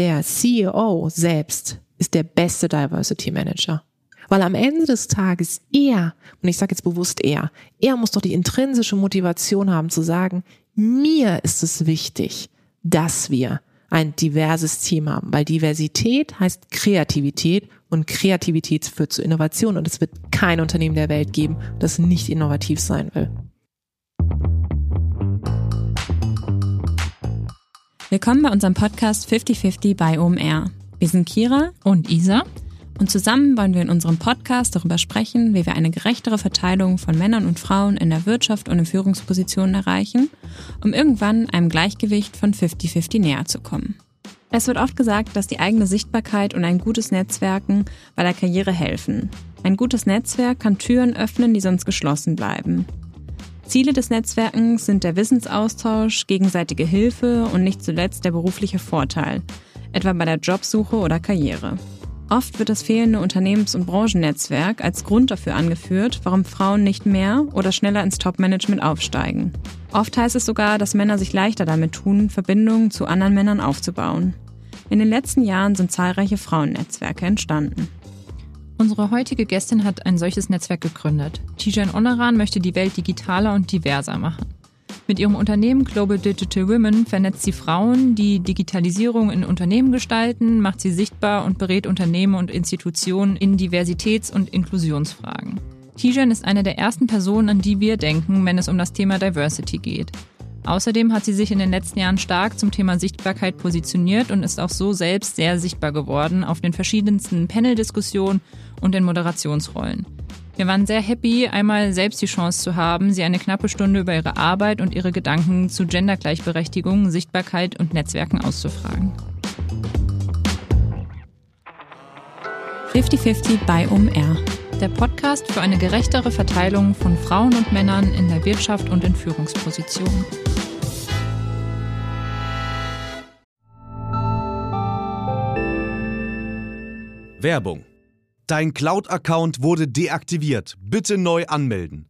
der CEO selbst ist der beste Diversity Manager. Weil am Ende des Tages er, und ich sage jetzt bewusst er, er muss doch die intrinsische Motivation haben zu sagen, mir ist es wichtig, dass wir ein diverses Team haben, weil Diversität heißt Kreativität und Kreativität führt zu Innovation und es wird kein Unternehmen der Welt geben, das nicht innovativ sein will. Willkommen bei unserem Podcast 5050 bei OMR. Wir sind Kira und Isa und zusammen wollen wir in unserem Podcast darüber sprechen, wie wir eine gerechtere Verteilung von Männern und Frauen in der Wirtschaft und in Führungspositionen erreichen, um irgendwann einem Gleichgewicht von 50-50 näher zu kommen. Es wird oft gesagt, dass die eigene Sichtbarkeit und ein gutes Netzwerken bei der Karriere helfen. Ein gutes Netzwerk kann Türen öffnen, die sonst geschlossen bleiben. Ziele des Netzwerkens sind der Wissensaustausch, gegenseitige Hilfe und nicht zuletzt der berufliche Vorteil, etwa bei der Jobsuche oder Karriere. Oft wird das fehlende Unternehmens- und Branchennetzwerk als Grund dafür angeführt, warum Frauen nicht mehr oder schneller ins Top-Management aufsteigen. Oft heißt es sogar, dass Männer sich leichter damit tun, Verbindungen zu anderen Männern aufzubauen. In den letzten Jahren sind zahlreiche Frauennetzwerke entstanden. Unsere heutige Gästin hat ein solches Netzwerk gegründet. Tijan Oneran möchte die Welt digitaler und diverser machen. Mit ihrem Unternehmen Global Digital Women vernetzt sie Frauen, die Digitalisierung in Unternehmen gestalten, macht sie sichtbar und berät Unternehmen und Institutionen in Diversitäts- und Inklusionsfragen. Tijan ist eine der ersten Personen, an die wir denken, wenn es um das Thema Diversity geht. Außerdem hat sie sich in den letzten Jahren stark zum Thema Sichtbarkeit positioniert und ist auch so selbst sehr sichtbar geworden auf den verschiedensten Panel-Diskussionen und in Moderationsrollen. Wir waren sehr happy, einmal selbst die Chance zu haben, sie eine knappe Stunde über ihre Arbeit und ihre Gedanken zu Gendergleichberechtigung, Sichtbarkeit und Netzwerken auszufragen. 50-50 bei OMR. Der Podcast für eine gerechtere Verteilung von Frauen und Männern in der Wirtschaft und in Führungspositionen. Werbung Dein Cloud-Account wurde deaktiviert. Bitte neu anmelden.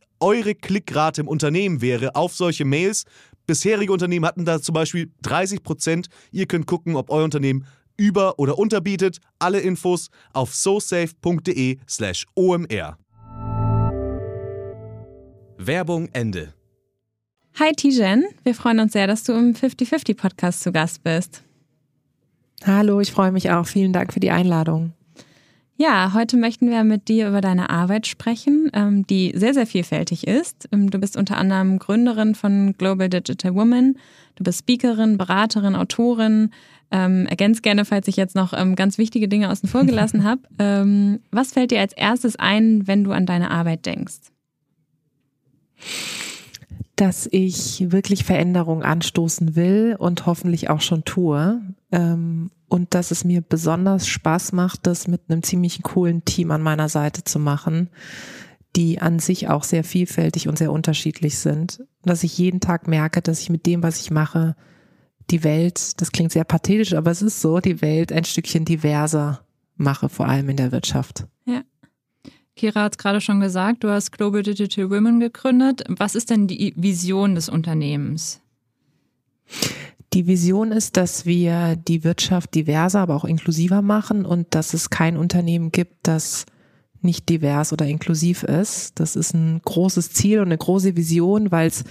eure Klickrate im Unternehmen wäre auf solche Mails. Bisherige Unternehmen hatten da zum Beispiel 30 Prozent. Ihr könnt gucken, ob euer Unternehmen über- oder unterbietet. Alle Infos auf sosafe.de/slash omr. Werbung Ende. Hi Tijen, wir freuen uns sehr, dass du im 50-50 Podcast zu Gast bist. Hallo, ich freue mich auch. Vielen Dank für die Einladung. Ja, heute möchten wir mit dir über deine Arbeit sprechen, ähm, die sehr, sehr vielfältig ist. Ähm, du bist unter anderem Gründerin von Global Digital Woman. Du bist Speakerin, Beraterin, Autorin. Ähm, ergänzt gerne, falls ich jetzt noch ähm, ganz wichtige Dinge außen vor gelassen habe. Was fällt dir als erstes ein, wenn du an deine Arbeit denkst? Dass ich wirklich Veränderung anstoßen will und hoffentlich auch schon tue. Ähm, und dass es mir besonders Spaß macht, das mit einem ziemlich coolen Team an meiner Seite zu machen, die an sich auch sehr vielfältig und sehr unterschiedlich sind. dass ich jeden Tag merke, dass ich mit dem, was ich mache, die Welt, das klingt sehr pathetisch, aber es ist so, die Welt ein Stückchen diverser mache, vor allem in der Wirtschaft. Ja. Kira hat es gerade schon gesagt, du hast Global Digital Women gegründet. Was ist denn die Vision des Unternehmens? Die Vision ist, dass wir die Wirtschaft diverser, aber auch inklusiver machen und dass es kein Unternehmen gibt, das nicht divers oder inklusiv ist. Das ist ein großes Ziel und eine große Vision, weil es,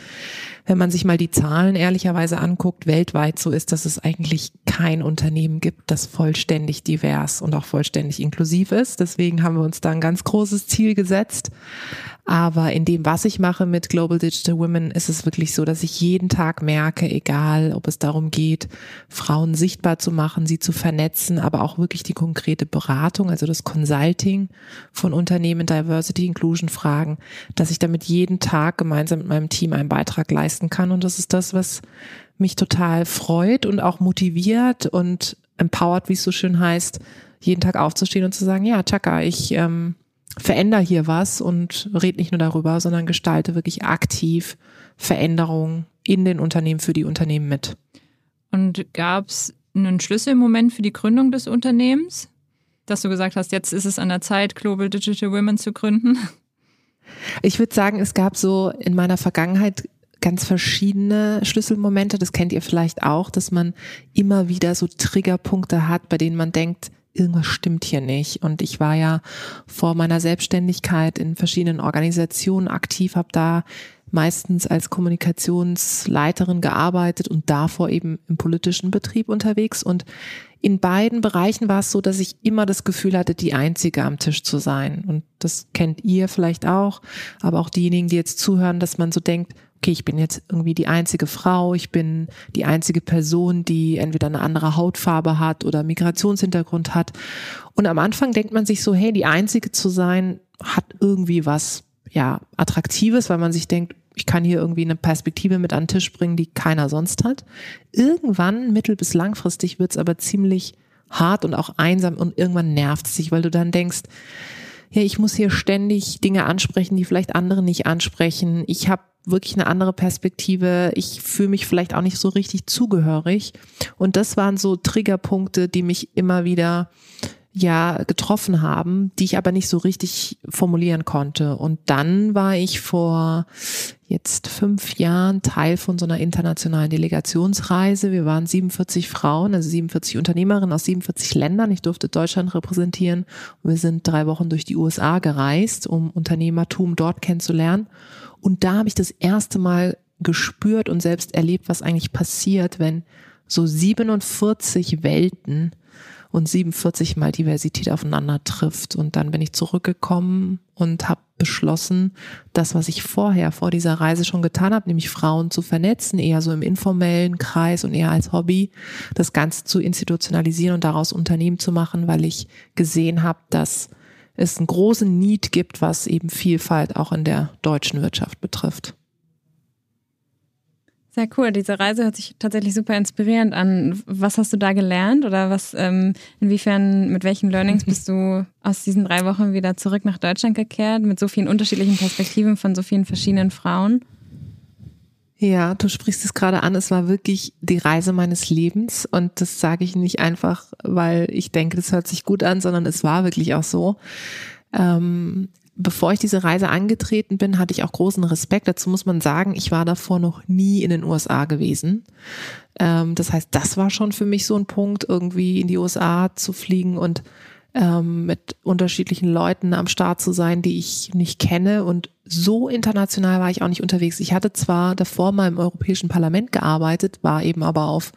wenn man sich mal die Zahlen ehrlicherweise anguckt, weltweit so ist, dass es eigentlich kein Unternehmen gibt, das vollständig divers und auch vollständig inklusiv ist. Deswegen haben wir uns da ein ganz großes Ziel gesetzt. Aber in dem, was ich mache mit Global Digital Women, ist es wirklich so, dass ich jeden Tag merke, egal ob es darum geht, Frauen sichtbar zu machen, sie zu vernetzen, aber auch wirklich die konkrete Beratung, also das Consulting von Unternehmen, Diversity, Inclusion Fragen, dass ich damit jeden Tag gemeinsam mit meinem Team einen Beitrag leisten kann. Und das ist das, was mich total freut und auch motiviert und empowered, wie es so schön heißt, jeden Tag aufzustehen und zu sagen, ja, Chaka, ich ähm, verändere hier was und red nicht nur darüber, sondern gestalte wirklich aktiv Veränderungen in den Unternehmen für die Unternehmen mit. Und gab es einen Schlüsselmoment für die Gründung des Unternehmens, dass du gesagt hast, jetzt ist es an der Zeit, Global Digital Women zu gründen? Ich würde sagen, es gab so in meiner Vergangenheit ganz verschiedene Schlüsselmomente. Das kennt ihr vielleicht auch, dass man immer wieder so Triggerpunkte hat, bei denen man denkt, irgendwas stimmt hier nicht. Und ich war ja vor meiner Selbstständigkeit in verschiedenen Organisationen aktiv, habe da meistens als Kommunikationsleiterin gearbeitet und davor eben im politischen Betrieb unterwegs. Und in beiden Bereichen war es so, dass ich immer das Gefühl hatte, die Einzige am Tisch zu sein. Und das kennt ihr vielleicht auch, aber auch diejenigen, die jetzt zuhören, dass man so denkt, okay, ich bin jetzt irgendwie die einzige Frau, ich bin die einzige Person, die entweder eine andere Hautfarbe hat oder Migrationshintergrund hat. Und am Anfang denkt man sich so, hey, die einzige zu sein, hat irgendwie was, ja, attraktives, weil man sich denkt, ich kann hier irgendwie eine Perspektive mit an den Tisch bringen, die keiner sonst hat. Irgendwann, mittel- bis langfristig, wird's aber ziemlich hart und auch einsam und irgendwann nervt es sich, weil du dann denkst, ja, ich muss hier ständig Dinge ansprechen, die vielleicht andere nicht ansprechen. Ich habe wirklich eine andere Perspektive. Ich fühle mich vielleicht auch nicht so richtig zugehörig. Und das waren so Triggerpunkte, die mich immer wieder ja getroffen haben, die ich aber nicht so richtig formulieren konnte. Und dann war ich vor jetzt fünf Jahren Teil von so einer internationalen Delegationsreise. Wir waren 47 Frauen, also 47 Unternehmerinnen aus 47 Ländern. Ich durfte Deutschland repräsentieren. Wir sind drei Wochen durch die USA gereist, um Unternehmertum dort kennenzulernen. Und da habe ich das erste Mal gespürt und selbst erlebt, was eigentlich passiert, wenn so 47 Welten und 47 mal Diversität aufeinander trifft. Und dann bin ich zurückgekommen und habe beschlossen, das, was ich vorher vor dieser Reise schon getan habe, nämlich Frauen zu vernetzen, eher so im informellen Kreis und eher als Hobby, das Ganze zu institutionalisieren und daraus Unternehmen zu machen, weil ich gesehen habe, dass es einen großen Need gibt, was eben Vielfalt auch in der deutschen Wirtschaft betrifft. Sehr cool. Diese Reise hört sich tatsächlich super inspirierend an. Was hast du da gelernt oder was, ähm, inwiefern, mit welchen Learnings bist du aus diesen drei Wochen wieder zurück nach Deutschland gekehrt, mit so vielen unterschiedlichen Perspektiven von so vielen verschiedenen Frauen? Ja, du sprichst es gerade an. Es war wirklich die Reise meines Lebens. Und das sage ich nicht einfach, weil ich denke, das hört sich gut an, sondern es war wirklich auch so. Ähm, bevor ich diese Reise angetreten bin, hatte ich auch großen Respekt. Dazu muss man sagen, ich war davor noch nie in den USA gewesen. Ähm, das heißt, das war schon für mich so ein Punkt, irgendwie in die USA zu fliegen und ähm, mit unterschiedlichen Leuten am Start zu sein, die ich nicht kenne. Und so international war ich auch nicht unterwegs. Ich hatte zwar davor mal im Europäischen Parlament gearbeitet, war eben aber auf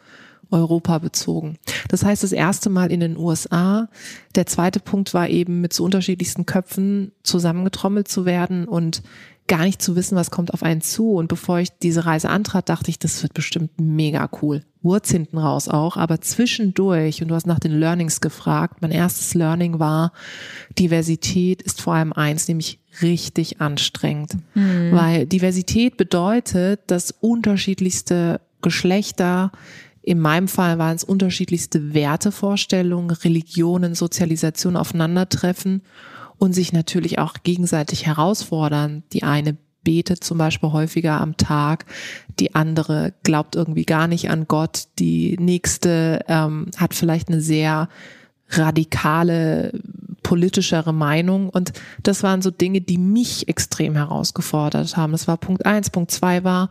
Europa bezogen. Das heißt, das erste Mal in den USA. Der zweite Punkt war eben mit so unterschiedlichsten Köpfen zusammengetrommelt zu werden und gar nicht zu wissen, was kommt auf einen zu. Und bevor ich diese Reise antrat, dachte ich, das wird bestimmt mega cool. Wurz hinten raus auch, aber zwischendurch, und du hast nach den Learnings gefragt, mein erstes Learning war, Diversität ist vor allem eins, nämlich richtig anstrengend. Mhm. Weil Diversität bedeutet, dass unterschiedlichste Geschlechter in meinem Fall waren es unterschiedlichste Wertevorstellungen, Religionen, Sozialisation aufeinandertreffen und sich natürlich auch gegenseitig herausfordern. Die eine betet zum Beispiel häufiger am Tag, die andere glaubt irgendwie gar nicht an Gott, die nächste ähm, hat vielleicht eine sehr radikale politischere Meinung und das waren so Dinge, die mich extrem herausgefordert haben. Das war Punkt eins. Punkt zwei war,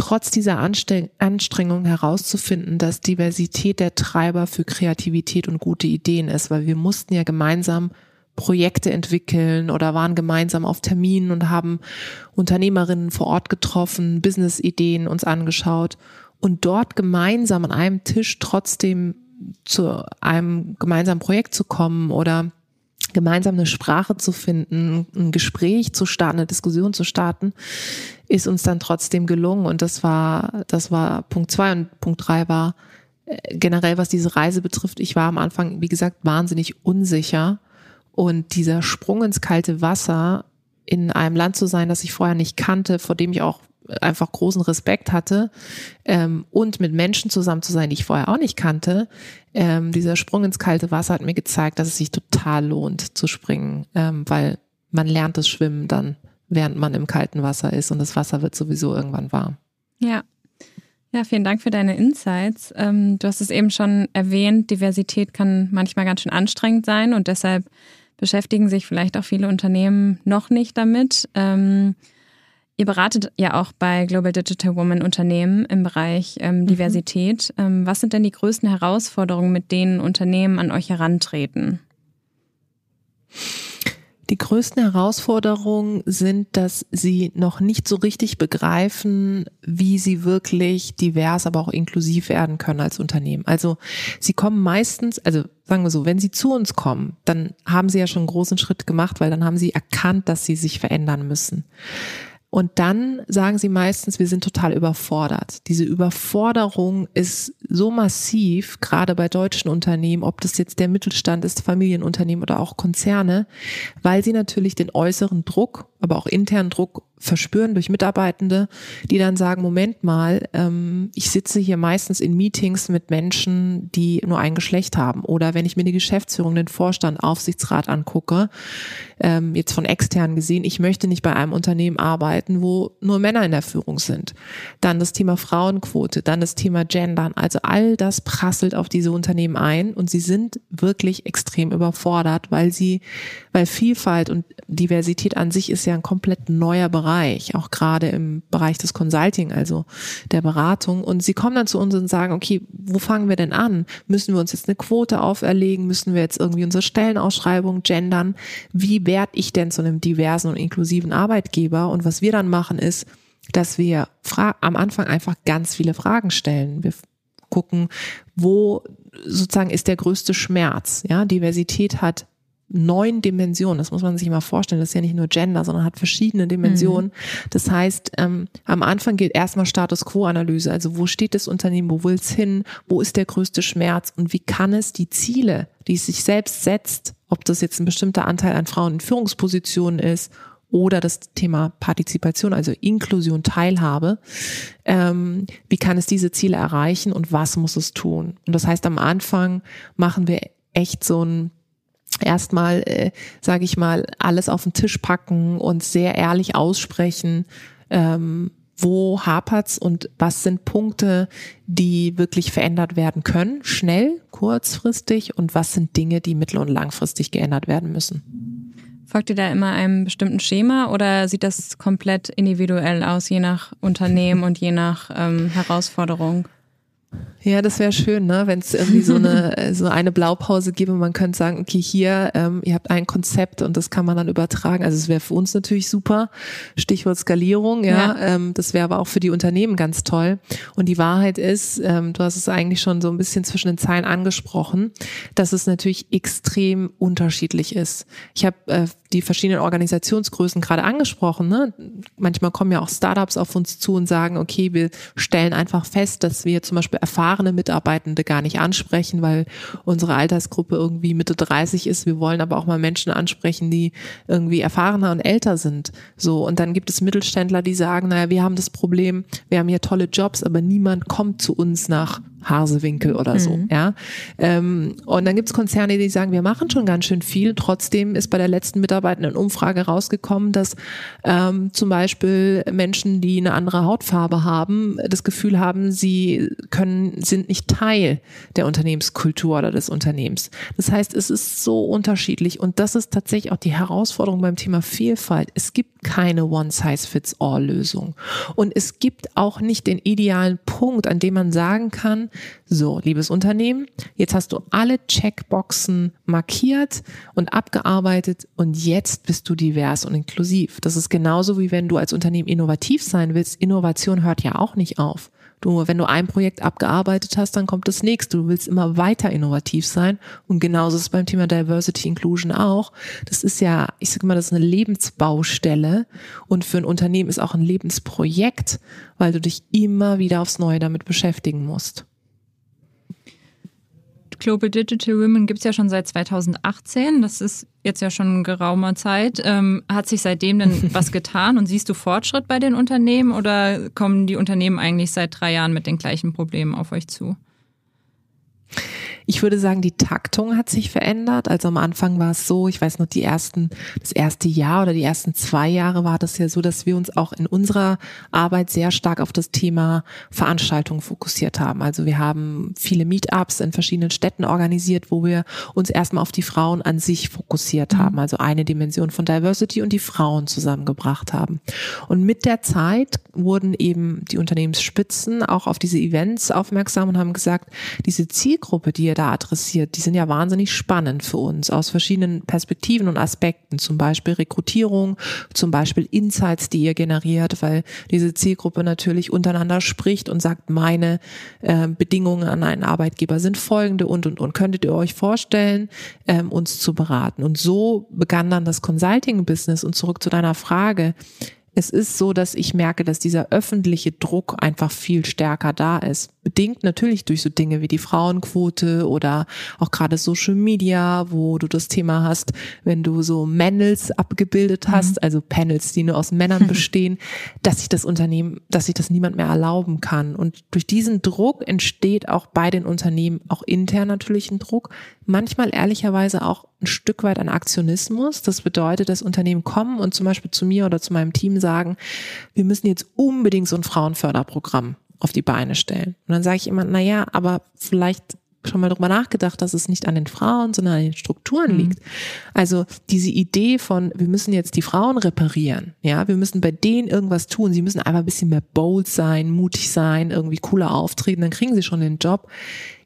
trotz dieser Anstrengung herauszufinden, dass Diversität der Treiber für Kreativität und gute Ideen ist, weil wir mussten ja gemeinsam Projekte entwickeln oder waren gemeinsam auf Terminen und haben Unternehmerinnen vor Ort getroffen, Business-Ideen uns angeschaut und dort gemeinsam an einem Tisch trotzdem zu einem gemeinsamen Projekt zu kommen oder gemeinsam eine Sprache zu finden, ein Gespräch zu starten, eine Diskussion zu starten, ist uns dann trotzdem gelungen. Und das war, das war Punkt zwei und Punkt drei war äh, generell, was diese Reise betrifft. Ich war am Anfang, wie gesagt, wahnsinnig unsicher und dieser Sprung ins kalte Wasser in einem Land zu sein, das ich vorher nicht kannte, vor dem ich auch einfach großen Respekt hatte ähm, und mit Menschen zusammen zu sein, die ich vorher auch nicht kannte. Ähm, dieser Sprung ins kalte Wasser hat mir gezeigt, dass es sich total lohnt zu springen, ähm, weil man lernt das Schwimmen dann, während man im kalten Wasser ist und das Wasser wird sowieso irgendwann warm. Ja. Ja, vielen Dank für deine Insights. Ähm, du hast es eben schon erwähnt, Diversität kann manchmal ganz schön anstrengend sein und deshalb beschäftigen sich vielleicht auch viele Unternehmen noch nicht damit. Ähm, Ihr beratet ja auch bei Global Digital Women Unternehmen im Bereich ähm, mhm. Diversität. Ähm, was sind denn die größten Herausforderungen, mit denen Unternehmen an euch herantreten? Die größten Herausforderungen sind, dass sie noch nicht so richtig begreifen, wie sie wirklich divers, aber auch inklusiv werden können als Unternehmen. Also sie kommen meistens, also sagen wir so, wenn sie zu uns kommen, dann haben sie ja schon einen großen Schritt gemacht, weil dann haben sie erkannt, dass sie sich verändern müssen. Und dann sagen sie meistens, wir sind total überfordert. Diese Überforderung ist so massiv, gerade bei deutschen Unternehmen, ob das jetzt der Mittelstand ist, Familienunternehmen oder auch Konzerne, weil sie natürlich den äußeren Druck, aber auch internen Druck verspüren durch Mitarbeitende, die dann sagen, Moment mal, ähm, ich sitze hier meistens in Meetings mit Menschen, die nur ein Geschlecht haben. Oder wenn ich mir die Geschäftsführung, den Vorstand, Aufsichtsrat angucke, ähm, jetzt von extern gesehen, ich möchte nicht bei einem Unternehmen arbeiten, wo nur Männer in der Führung sind. Dann das Thema Frauenquote, dann das Thema Gendern. Also all das prasselt auf diese Unternehmen ein und sie sind wirklich extrem überfordert, weil sie, weil Vielfalt und Diversität an sich ist ja ein komplett neuer Bereich, auch gerade im Bereich des Consulting, also der Beratung. Und sie kommen dann zu uns und sagen, okay, wo fangen wir denn an? Müssen wir uns jetzt eine Quote auferlegen? Müssen wir jetzt irgendwie unsere Stellenausschreibung gendern? Wie werde ich denn zu einem diversen und inklusiven Arbeitgeber? Und was wir dann machen ist, dass wir am Anfang einfach ganz viele Fragen stellen. Wir gucken, wo sozusagen ist der größte Schmerz. Ja, Diversität hat neun Dimensionen. Das muss man sich mal vorstellen. Das ist ja nicht nur Gender, sondern hat verschiedene Dimensionen. Mhm. Das heißt, ähm, am Anfang gilt erstmal Status Quo-Analyse. Also wo steht das Unternehmen? Wo will es hin? Wo ist der größte Schmerz? Und wie kann es die Ziele, die es sich selbst setzt, ob das jetzt ein bestimmter Anteil an Frauen in Führungspositionen ist oder das Thema Partizipation, also Inklusion, Teilhabe. Ähm, wie kann es diese Ziele erreichen und was muss es tun? Und das heißt, am Anfang machen wir echt so ein erstmal, äh, sage ich mal, alles auf den Tisch packen und sehr ehrlich aussprechen, ähm, wo hapert's und was sind Punkte, die wirklich verändert werden können, schnell, kurzfristig und was sind Dinge, die mittel- und langfristig geändert werden müssen. Folgt ihr da immer einem bestimmten Schema oder sieht das komplett individuell aus, je nach Unternehmen und je nach ähm, Herausforderung? Ja, das wäre schön, ne? wenn es irgendwie so eine so eine Blaupause gäbe. Man könnte sagen, okay, hier, ähm, ihr habt ein Konzept und das kann man dann übertragen. Also es wäre für uns natürlich super. Stichwort Skalierung, ja. ja. Ähm, das wäre aber auch für die Unternehmen ganz toll. Und die Wahrheit ist, ähm, du hast es eigentlich schon so ein bisschen zwischen den Zeilen angesprochen, dass es natürlich extrem unterschiedlich ist. Ich habe äh, die verschiedenen Organisationsgrößen gerade angesprochen. Ne? Manchmal kommen ja auch Startups auf uns zu und sagen, okay, wir stellen einfach fest, dass wir zum Beispiel erfahrene Mitarbeitende gar nicht ansprechen, weil unsere Altersgruppe irgendwie Mitte 30 ist. Wir wollen aber auch mal Menschen ansprechen, die irgendwie erfahrener und älter sind. So. Und dann gibt es Mittelständler, die sagen, naja, wir haben das Problem, wir haben hier tolle Jobs, aber niemand kommt zu uns nach Hasewinkel oder so, mhm. ja. Ähm, und dann gibt's Konzerne, die sagen, wir machen schon ganz schön viel. Trotzdem ist bei der letzten mitarbeitenden Umfrage rausgekommen, dass ähm, zum Beispiel Menschen, die eine andere Hautfarbe haben, das Gefühl haben, sie können, sind nicht Teil der Unternehmenskultur oder des Unternehmens. Das heißt, es ist so unterschiedlich und das ist tatsächlich auch die Herausforderung beim Thema Vielfalt. Es gibt keine One-Size-Fits-All-Lösung und es gibt auch nicht den idealen Punkt, an dem man sagen kann, so, liebes Unternehmen, jetzt hast du alle Checkboxen markiert und abgearbeitet und jetzt bist du divers und inklusiv. Das ist genauso wie wenn du als Unternehmen innovativ sein willst. Innovation hört ja auch nicht auf. Du, wenn du ein Projekt abgearbeitet hast, dann kommt das nächste. Du willst immer weiter innovativ sein. Und genauso ist es beim Thema Diversity Inclusion auch. Das ist ja, ich sage mal, das ist eine Lebensbaustelle. Und für ein Unternehmen ist auch ein Lebensprojekt, weil du dich immer wieder aufs Neue damit beschäftigen musst. Global Digital Women gibt es ja schon seit 2018. Das ist jetzt ja schon geraumer Zeit. Ähm, hat sich seitdem denn was getan und siehst du Fortschritt bei den Unternehmen oder kommen die Unternehmen eigentlich seit drei Jahren mit den gleichen Problemen auf euch zu? Ich würde sagen, die Taktung hat sich verändert. Also am Anfang war es so, ich weiß noch, die ersten, das erste Jahr oder die ersten zwei Jahre war das ja so, dass wir uns auch in unserer Arbeit sehr stark auf das Thema Veranstaltungen fokussiert haben. Also wir haben viele Meetups in verschiedenen Städten organisiert, wo wir uns erstmal auf die Frauen an sich fokussiert haben. Also eine Dimension von Diversity und die Frauen zusammengebracht haben. Und mit der Zeit wurden eben die Unternehmensspitzen auch auf diese Events aufmerksam und haben gesagt, diese Zielgruppe, die ihr da adressiert, die sind ja wahnsinnig spannend für uns aus verschiedenen Perspektiven und Aspekten, zum Beispiel Rekrutierung, zum Beispiel Insights, die ihr generiert, weil diese Zielgruppe natürlich untereinander spricht und sagt, meine äh, Bedingungen an einen Arbeitgeber sind folgende und und und. Könntet ihr euch vorstellen, ähm, uns zu beraten. Und so begann dann das Consulting-Business. Und zurück zu deiner Frage es ist so, dass ich merke, dass dieser öffentliche Druck einfach viel stärker da ist. Bedingt natürlich durch so Dinge wie die Frauenquote oder auch gerade Social Media, wo du das Thema hast, wenn du so Panels abgebildet mhm. hast, mhm. also Panels, die nur aus Männern bestehen, dass sich das Unternehmen, dass sich das niemand mehr erlauben kann. Und durch diesen Druck entsteht auch bei den Unternehmen auch intern natürlich ein Druck, manchmal ehrlicherweise auch ein Stück weit ein Aktionismus. Das bedeutet, dass Unternehmen kommen und zum Beispiel zu mir oder zu meinem Team sagen, wir müssen jetzt unbedingt so ein Frauenförderprogramm auf die Beine stellen. Und dann sage ich immer, na ja, aber vielleicht schon mal drüber nachgedacht, dass es nicht an den Frauen, sondern an den Strukturen mhm. liegt. Also diese Idee von, wir müssen jetzt die Frauen reparieren, ja, wir müssen bei denen irgendwas tun, sie müssen einfach ein bisschen mehr bold sein, mutig sein, irgendwie cooler auftreten, dann kriegen sie schon den Job,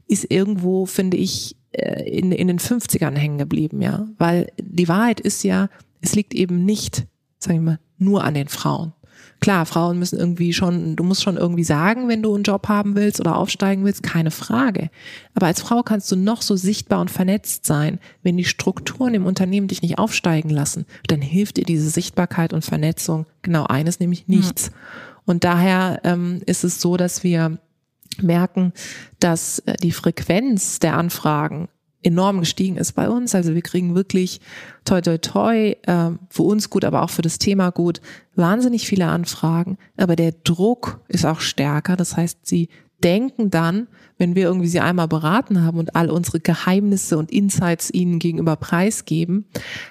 ist irgendwo, finde ich, in, in den 50ern hängen geblieben, ja. Weil die Wahrheit ist ja, es liegt eben nicht, sagen wir mal, nur an den Frauen. Klar, Frauen müssen irgendwie schon, du musst schon irgendwie sagen, wenn du einen Job haben willst oder aufsteigen willst, keine Frage. Aber als Frau kannst du noch so sichtbar und vernetzt sein. Wenn die Strukturen im Unternehmen dich nicht aufsteigen lassen, dann hilft dir diese Sichtbarkeit und Vernetzung genau eines, nämlich nichts. Mhm. Und daher ähm, ist es so, dass wir merken, dass äh, die Frequenz der Anfragen enorm gestiegen ist bei uns. Also wir kriegen wirklich toi toi toi, äh, für uns gut, aber auch für das Thema gut, wahnsinnig viele Anfragen. Aber der Druck ist auch stärker. Das heißt, sie denken dann, wenn wir irgendwie sie einmal beraten haben und all unsere Geheimnisse und Insights ihnen gegenüber preisgeben,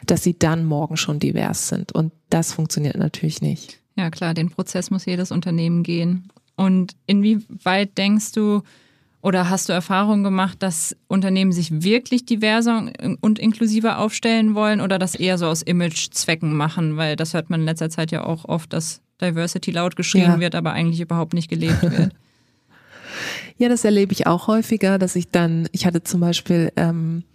dass sie dann morgen schon divers sind. Und das funktioniert natürlich nicht. Ja, klar, den Prozess muss jedes Unternehmen gehen. Und inwieweit denkst du oder hast du Erfahrungen gemacht, dass Unternehmen sich wirklich diverser und inklusiver aufstellen wollen oder das eher so aus Imagezwecken machen? Weil das hört man in letzter Zeit ja auch oft, dass Diversity laut geschrien ja. wird, aber eigentlich überhaupt nicht gelebt wird. Ja, das erlebe ich auch häufiger, dass ich dann, ich hatte zum Beispiel, ähm, äh,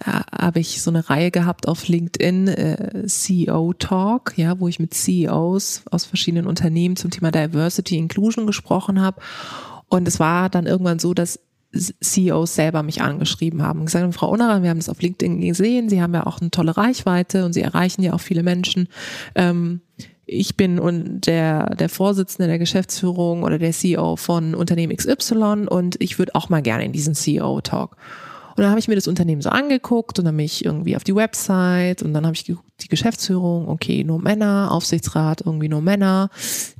habe ich so eine Reihe gehabt auf LinkedIn, äh, CEO Talk, ja, wo ich mit CEOs aus verschiedenen Unternehmen zum Thema Diversity Inclusion gesprochen habe. Und es war dann irgendwann so, dass CEOs selber mich angeschrieben haben gesagt haben, Frau Unnerer, wir haben das auf LinkedIn gesehen, Sie haben ja auch eine tolle Reichweite und Sie erreichen ja auch viele Menschen. Ähm, ich bin und der, der Vorsitzende der Geschäftsführung oder der CEO von Unternehmen XY und ich würde auch mal gerne in diesen CEO-Talk. Und dann habe ich mir das Unternehmen so angeguckt und dann bin ich irgendwie auf die Website und dann habe ich die Geschäftsführung, okay, nur Männer, Aufsichtsrat, irgendwie nur Männer,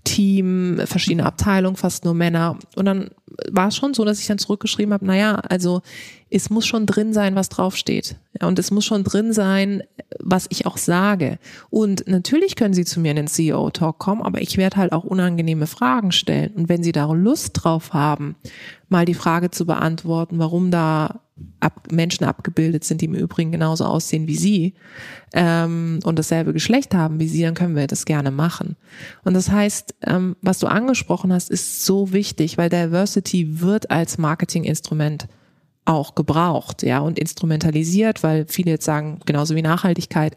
Team, verschiedene Abteilungen, fast nur Männer. Und dann war es schon so, dass ich dann zurückgeschrieben habe, naja, also es muss schon drin sein, was draufsteht. Ja, und es muss schon drin sein, was ich auch sage. Und natürlich können Sie zu mir in den CEO-Talk kommen, aber ich werde halt auch unangenehme Fragen stellen. Und wenn Sie da Lust drauf haben, mal die Frage zu beantworten, warum da ab, Menschen abgebildet sind, die im Übrigen genauso aussehen wie sie ähm, und dasselbe Geschlecht haben wie sie, dann können wir das gerne machen. Und das heißt, ähm, was du angesprochen hast, ist so wichtig, weil Diversity wird als Marketinginstrument auch gebraucht, ja, und instrumentalisiert, weil viele jetzt sagen, genauso wie Nachhaltigkeit,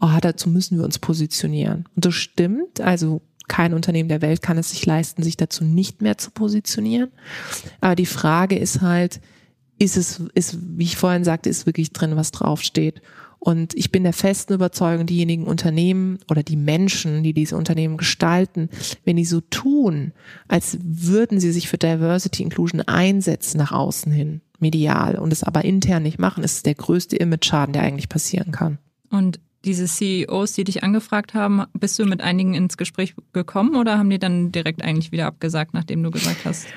oh, dazu müssen wir uns positionieren. Und das stimmt, also kein Unternehmen der Welt kann es sich leisten, sich dazu nicht mehr zu positionieren. Aber die Frage ist halt, ist es, ist, wie ich vorhin sagte, ist wirklich drin, was draufsteht. Und ich bin der festen Überzeugung, diejenigen Unternehmen oder die Menschen, die diese Unternehmen gestalten, wenn die so tun, als würden sie sich für Diversity Inclusion einsetzen nach außen hin, medial, und es aber intern nicht machen, ist der größte Image-Schaden, der eigentlich passieren kann. Und diese CEOs, die dich angefragt haben, bist du mit einigen ins Gespräch gekommen oder haben die dann direkt eigentlich wieder abgesagt, nachdem du gesagt hast?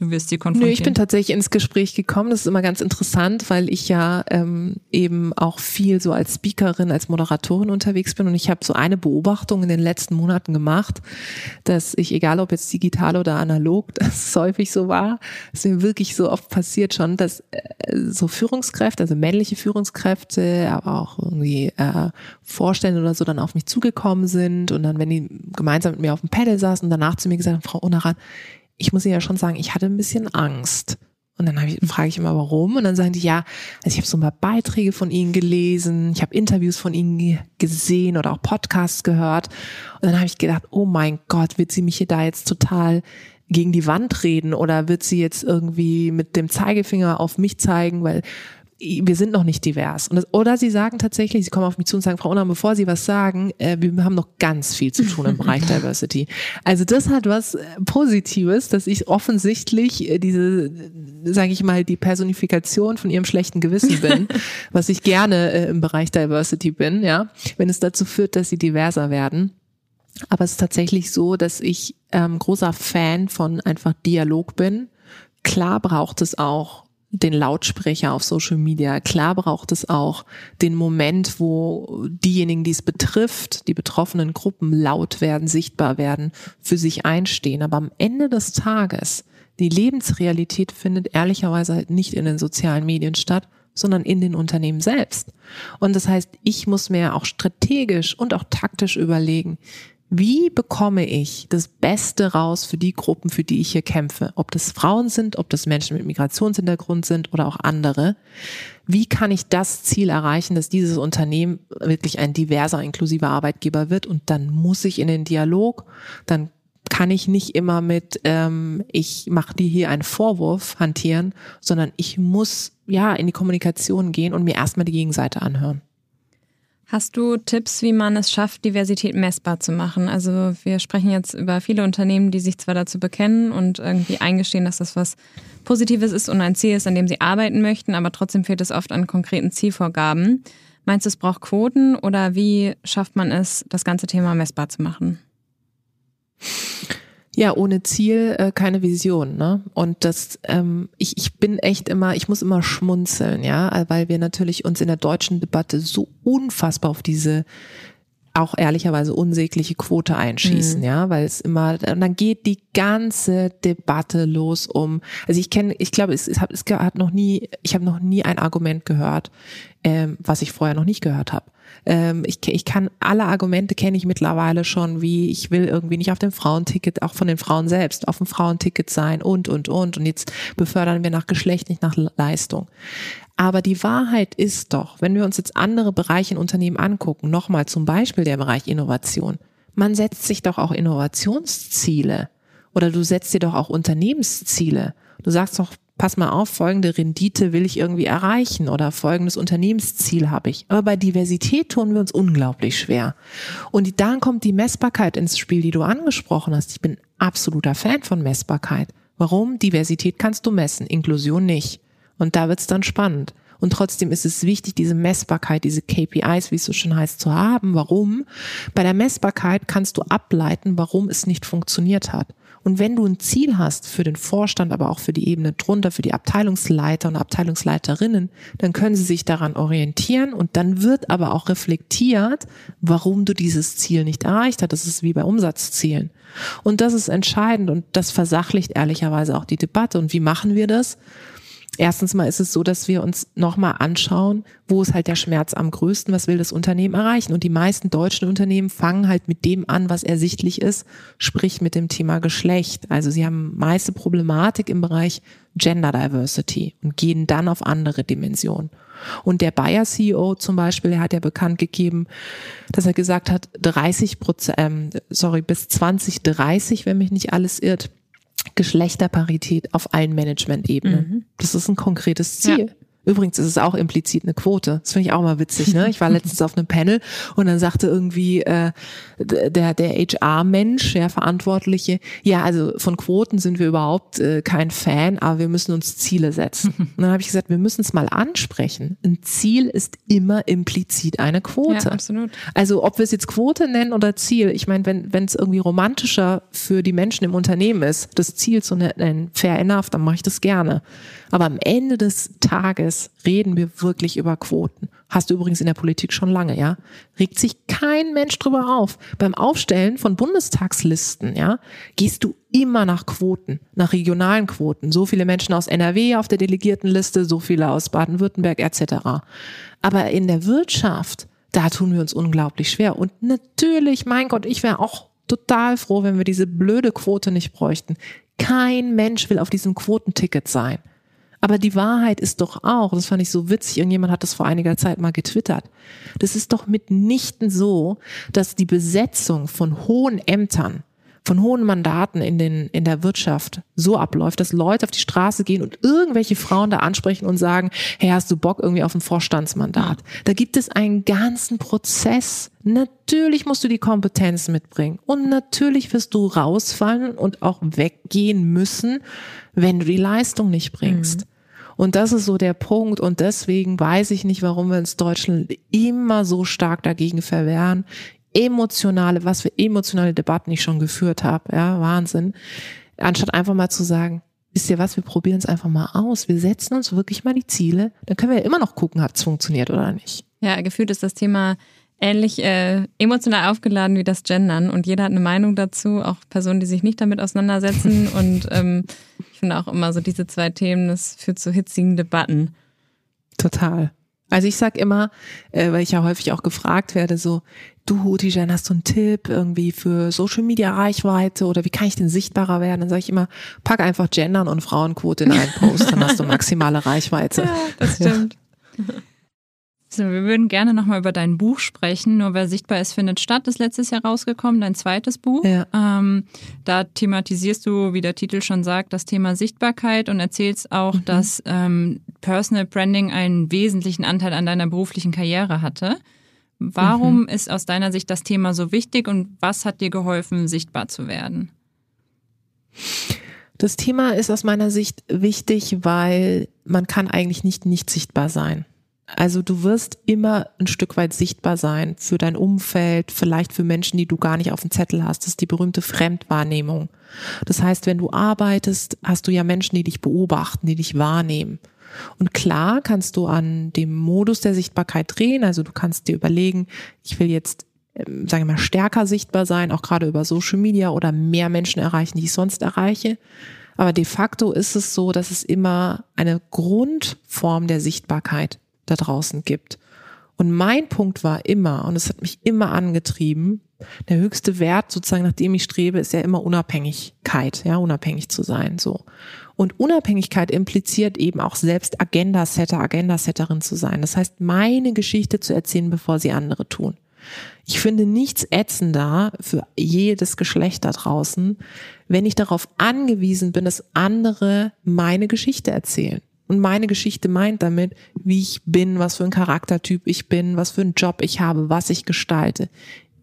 Du wirst die konfrontieren. Nö, ich bin tatsächlich ins Gespräch gekommen. Das ist immer ganz interessant, weil ich ja ähm, eben auch viel so als Speakerin, als Moderatorin unterwegs bin. Und ich habe so eine Beobachtung in den letzten Monaten gemacht, dass ich, egal ob jetzt digital oder analog, das häufig so war, es mir wirklich so oft passiert schon, dass äh, so Führungskräfte, also männliche Führungskräfte, aber auch irgendwie äh, Vorstände oder so dann auf mich zugekommen sind und dann, wenn die gemeinsam mit mir auf dem Pedal saßen und danach zu mir gesagt haben, Frau Unaran, ich muss ja schon sagen, ich hatte ein bisschen Angst. Und dann ich, frage ich immer, warum? Und dann sagen die, ja, also ich habe so ein paar Beiträge von ihnen gelesen, ich habe Interviews von ihnen gesehen oder auch Podcasts gehört. Und dann habe ich gedacht, oh mein Gott, wird sie mich hier da jetzt total gegen die Wand reden oder wird sie jetzt irgendwie mit dem Zeigefinger auf mich zeigen, weil wir sind noch nicht divers. Das, oder sie sagen tatsächlich, sie kommen auf mich zu und sagen, Frau Unam, bevor Sie was sagen, äh, wir haben noch ganz viel zu tun im Bereich Diversity. Also das hat was äh, Positives, dass ich offensichtlich äh, diese, sage ich mal, die Personifikation von ihrem schlechten Gewissen bin, was ich gerne äh, im Bereich Diversity bin, ja, wenn es dazu führt, dass sie diverser werden. Aber es ist tatsächlich so, dass ich ähm, großer Fan von einfach Dialog bin. Klar braucht es auch den Lautsprecher auf Social Media. Klar braucht es auch den Moment, wo diejenigen, die es betrifft, die betroffenen Gruppen laut werden, sichtbar werden, für sich einstehen. Aber am Ende des Tages, die Lebensrealität findet ehrlicherweise halt nicht in den sozialen Medien statt, sondern in den Unternehmen selbst. Und das heißt, ich muss mir auch strategisch und auch taktisch überlegen, wie bekomme ich das Beste raus für die Gruppen, für die ich hier kämpfe? Ob das Frauen sind, ob das Menschen mit Migrationshintergrund sind oder auch andere. Wie kann ich das Ziel erreichen, dass dieses Unternehmen wirklich ein diverser, inklusiver Arbeitgeber wird? Und dann muss ich in den Dialog, dann kann ich nicht immer mit, ähm, ich mache dir hier einen Vorwurf hantieren, sondern ich muss ja in die Kommunikation gehen und mir erstmal die Gegenseite anhören. Hast du Tipps, wie man es schafft, Diversität messbar zu machen? Also wir sprechen jetzt über viele Unternehmen, die sich zwar dazu bekennen und irgendwie eingestehen, dass das was Positives ist und ein Ziel ist, an dem sie arbeiten möchten, aber trotzdem fehlt es oft an konkreten Zielvorgaben. Meinst du, es braucht Quoten oder wie schafft man es, das ganze Thema messbar zu machen? Ja, ohne Ziel äh, keine Vision, ne? Und das, ähm, ich, ich bin echt immer, ich muss immer schmunzeln, ja, weil wir natürlich uns in der deutschen Debatte so unfassbar auf diese auch ehrlicherweise unsägliche Quote einschießen, mhm. ja, weil es immer, und dann geht die ganze Debatte los um, also ich kenne, ich glaube, es, es, hat, es hat noch nie, ich habe noch nie ein Argument gehört, ähm, was ich vorher noch nicht gehört habe. Ähm, ich, ich kann alle Argumente kenne ich mittlerweile schon, wie ich will irgendwie nicht auf dem Frauenticket, auch von den Frauen selbst, auf dem Frauenticket sein und und und und jetzt befördern wir nach Geschlecht, nicht nach Leistung. Aber die Wahrheit ist doch, wenn wir uns jetzt andere Bereiche in Unternehmen angucken, nochmal zum Beispiel der Bereich Innovation, man setzt sich doch auch Innovationsziele oder du setzt dir doch auch Unternehmensziele. Du sagst doch, pass mal auf, folgende Rendite will ich irgendwie erreichen oder folgendes Unternehmensziel habe ich. Aber bei Diversität tun wir uns unglaublich schwer. Und dann kommt die Messbarkeit ins Spiel, die du angesprochen hast. Ich bin absoluter Fan von Messbarkeit. Warum? Diversität kannst du messen, Inklusion nicht. Und da wird's dann spannend. Und trotzdem ist es wichtig, diese Messbarkeit, diese KPIs, wie es so schön heißt, zu haben. Warum? Bei der Messbarkeit kannst du ableiten, warum es nicht funktioniert hat. Und wenn du ein Ziel hast für den Vorstand, aber auch für die Ebene drunter, für die Abteilungsleiter und Abteilungsleiterinnen, dann können sie sich daran orientieren und dann wird aber auch reflektiert, warum du dieses Ziel nicht erreicht hast. Das ist wie bei Umsatzzielen. Und das ist entscheidend und das versachlicht ehrlicherweise auch die Debatte. Und wie machen wir das? Erstens mal ist es so, dass wir uns nochmal anschauen, wo ist halt der Schmerz am größten, was will das Unternehmen erreichen. Und die meisten deutschen Unternehmen fangen halt mit dem an, was ersichtlich ist, sprich mit dem Thema Geschlecht. Also sie haben meiste Problematik im Bereich Gender Diversity und gehen dann auf andere Dimensionen. Und der Bayer CEO zum Beispiel, der hat ja bekannt gegeben, dass er gesagt hat, 30 Prozent, ähm, sorry, bis 2030, wenn mich nicht alles irrt, Geschlechterparität auf allen Management-Ebenen. Mhm. Das ist ein konkretes Ziel. Ja. Übrigens ist es auch implizit eine Quote. Das finde ich auch mal witzig. Ne? Ich war letztens auf einem Panel und dann sagte irgendwie äh, der, der HR-Mensch, der Verantwortliche, ja, also von Quoten sind wir überhaupt äh, kein Fan, aber wir müssen uns Ziele setzen. Und dann habe ich gesagt, wir müssen es mal ansprechen. Ein Ziel ist immer implizit eine Quote. Ja, absolut. Also ob wir es jetzt Quote nennen oder Ziel, ich meine, wenn wenn es irgendwie romantischer für die Menschen im Unternehmen ist, das Ziel zu nennen, fair enough, dann mache ich das gerne. Aber am Ende des Tages reden wir wirklich über Quoten. Hast du übrigens in der Politik schon lange, ja? Regt sich kein Mensch drüber auf. Beim Aufstellen von Bundestagslisten, ja, gehst du immer nach Quoten, nach regionalen Quoten. So viele Menschen aus NRW auf der Delegiertenliste, so viele aus Baden-Württemberg etc. Aber in der Wirtschaft, da tun wir uns unglaublich schwer. Und natürlich, mein Gott, ich wäre auch total froh, wenn wir diese blöde Quote nicht bräuchten. Kein Mensch will auf diesem Quotenticket sein. Aber die Wahrheit ist doch auch, das fand ich so witzig, irgendjemand hat das vor einiger Zeit mal getwittert. Das ist doch mitnichten so, dass die Besetzung von hohen Ämtern, von hohen Mandaten in, den, in der Wirtschaft so abläuft, dass Leute auf die Straße gehen und irgendwelche Frauen da ansprechen und sagen, hey, hast du Bock irgendwie auf ein Vorstandsmandat? Da gibt es einen ganzen Prozess. Natürlich musst du die Kompetenz mitbringen und natürlich wirst du rausfallen und auch weggehen müssen, wenn du die Leistung nicht bringst. Mhm. Und das ist so der Punkt. Und deswegen weiß ich nicht, warum wir uns Deutschland immer so stark dagegen verwehren. Emotionale, was für emotionale Debatten ich schon geführt habe. Ja, Wahnsinn. Anstatt einfach mal zu sagen, wisst ihr was, wir probieren es einfach mal aus. Wir setzen uns wirklich mal die Ziele. Dann können wir ja immer noch gucken, hat es funktioniert oder nicht. Ja, gefühlt ist das Thema ähnlich äh, emotional aufgeladen wie das Gendern und jeder hat eine Meinung dazu, auch Personen, die sich nicht damit auseinandersetzen und ähm, finde auch immer so diese zwei Themen, das führt zu hitzigen Debatten. Total. Also ich sag immer, äh, weil ich ja häufig auch gefragt werde, so, du Tijan, hast du einen Tipp irgendwie für Social Media Reichweite oder wie kann ich denn sichtbarer werden? Dann sage ich immer, pack einfach Gendern und Frauenquote in einen Post, dann hast du maximale Reichweite. Ja, das stimmt. Ja. So, wir würden gerne nochmal über dein Buch sprechen. Nur wer sichtbar ist, findet statt, ist letztes Jahr rausgekommen, dein zweites Buch. Ja. Ähm, da thematisierst du, wie der Titel schon sagt, das Thema Sichtbarkeit und erzählst auch, mhm. dass ähm, Personal Branding einen wesentlichen Anteil an deiner beruflichen Karriere hatte. Warum mhm. ist aus deiner Sicht das Thema so wichtig und was hat dir geholfen, sichtbar zu werden? Das Thema ist aus meiner Sicht wichtig, weil man kann eigentlich nicht nicht sichtbar sein. Also du wirst immer ein Stück weit sichtbar sein für dein Umfeld, vielleicht für Menschen, die du gar nicht auf dem Zettel hast. Das ist die berühmte Fremdwahrnehmung. Das heißt, wenn du arbeitest, hast du ja Menschen, die dich beobachten, die dich wahrnehmen. Und klar kannst du an dem Modus der Sichtbarkeit drehen. Also du kannst dir überlegen, ich will jetzt, ähm, sagen wir mal, stärker sichtbar sein, auch gerade über Social Media oder mehr Menschen erreichen, die ich sonst erreiche. Aber de facto ist es so, dass es immer eine Grundform der Sichtbarkeit da draußen gibt. Und mein Punkt war immer, und es hat mich immer angetrieben, der höchste Wert sozusagen, nach dem ich strebe, ist ja immer Unabhängigkeit, ja, unabhängig zu sein, so. Und Unabhängigkeit impliziert eben auch selbst Agenda-Setter, Agenda-Setterin zu sein. Das heißt, meine Geschichte zu erzählen, bevor sie andere tun. Ich finde nichts ätzender für jedes Geschlecht da draußen, wenn ich darauf angewiesen bin, dass andere meine Geschichte erzählen. Und meine Geschichte meint damit, wie ich bin, was für ein Charaktertyp ich bin, was für einen Job ich habe, was ich gestalte.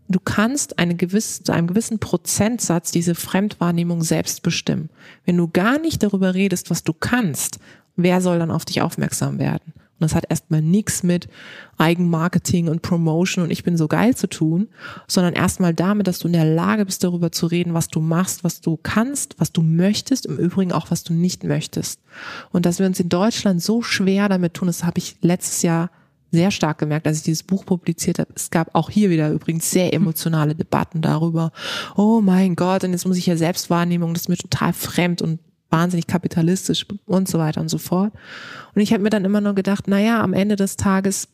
Du kannst eine gewisse, zu einem gewissen Prozentsatz diese Fremdwahrnehmung selbst bestimmen. Wenn du gar nicht darüber redest, was du kannst, wer soll dann auf dich aufmerksam werden? Und das hat erstmal nichts mit Eigenmarketing und Promotion und ich bin so geil zu tun, sondern erstmal damit, dass du in der Lage bist, darüber zu reden, was du machst, was du kannst, was du möchtest, im Übrigen auch, was du nicht möchtest. Und dass wir uns in Deutschland so schwer damit tun, das habe ich letztes Jahr sehr stark gemerkt, als ich dieses Buch publiziert habe. Es gab auch hier wieder übrigens sehr emotionale Debatten darüber. Oh mein Gott, und jetzt muss ich ja Selbstwahrnehmung, das ist mir total fremd und wahnsinnig kapitalistisch und so weiter und so fort. Und ich habe mir dann immer nur gedacht, naja, am Ende des Tages,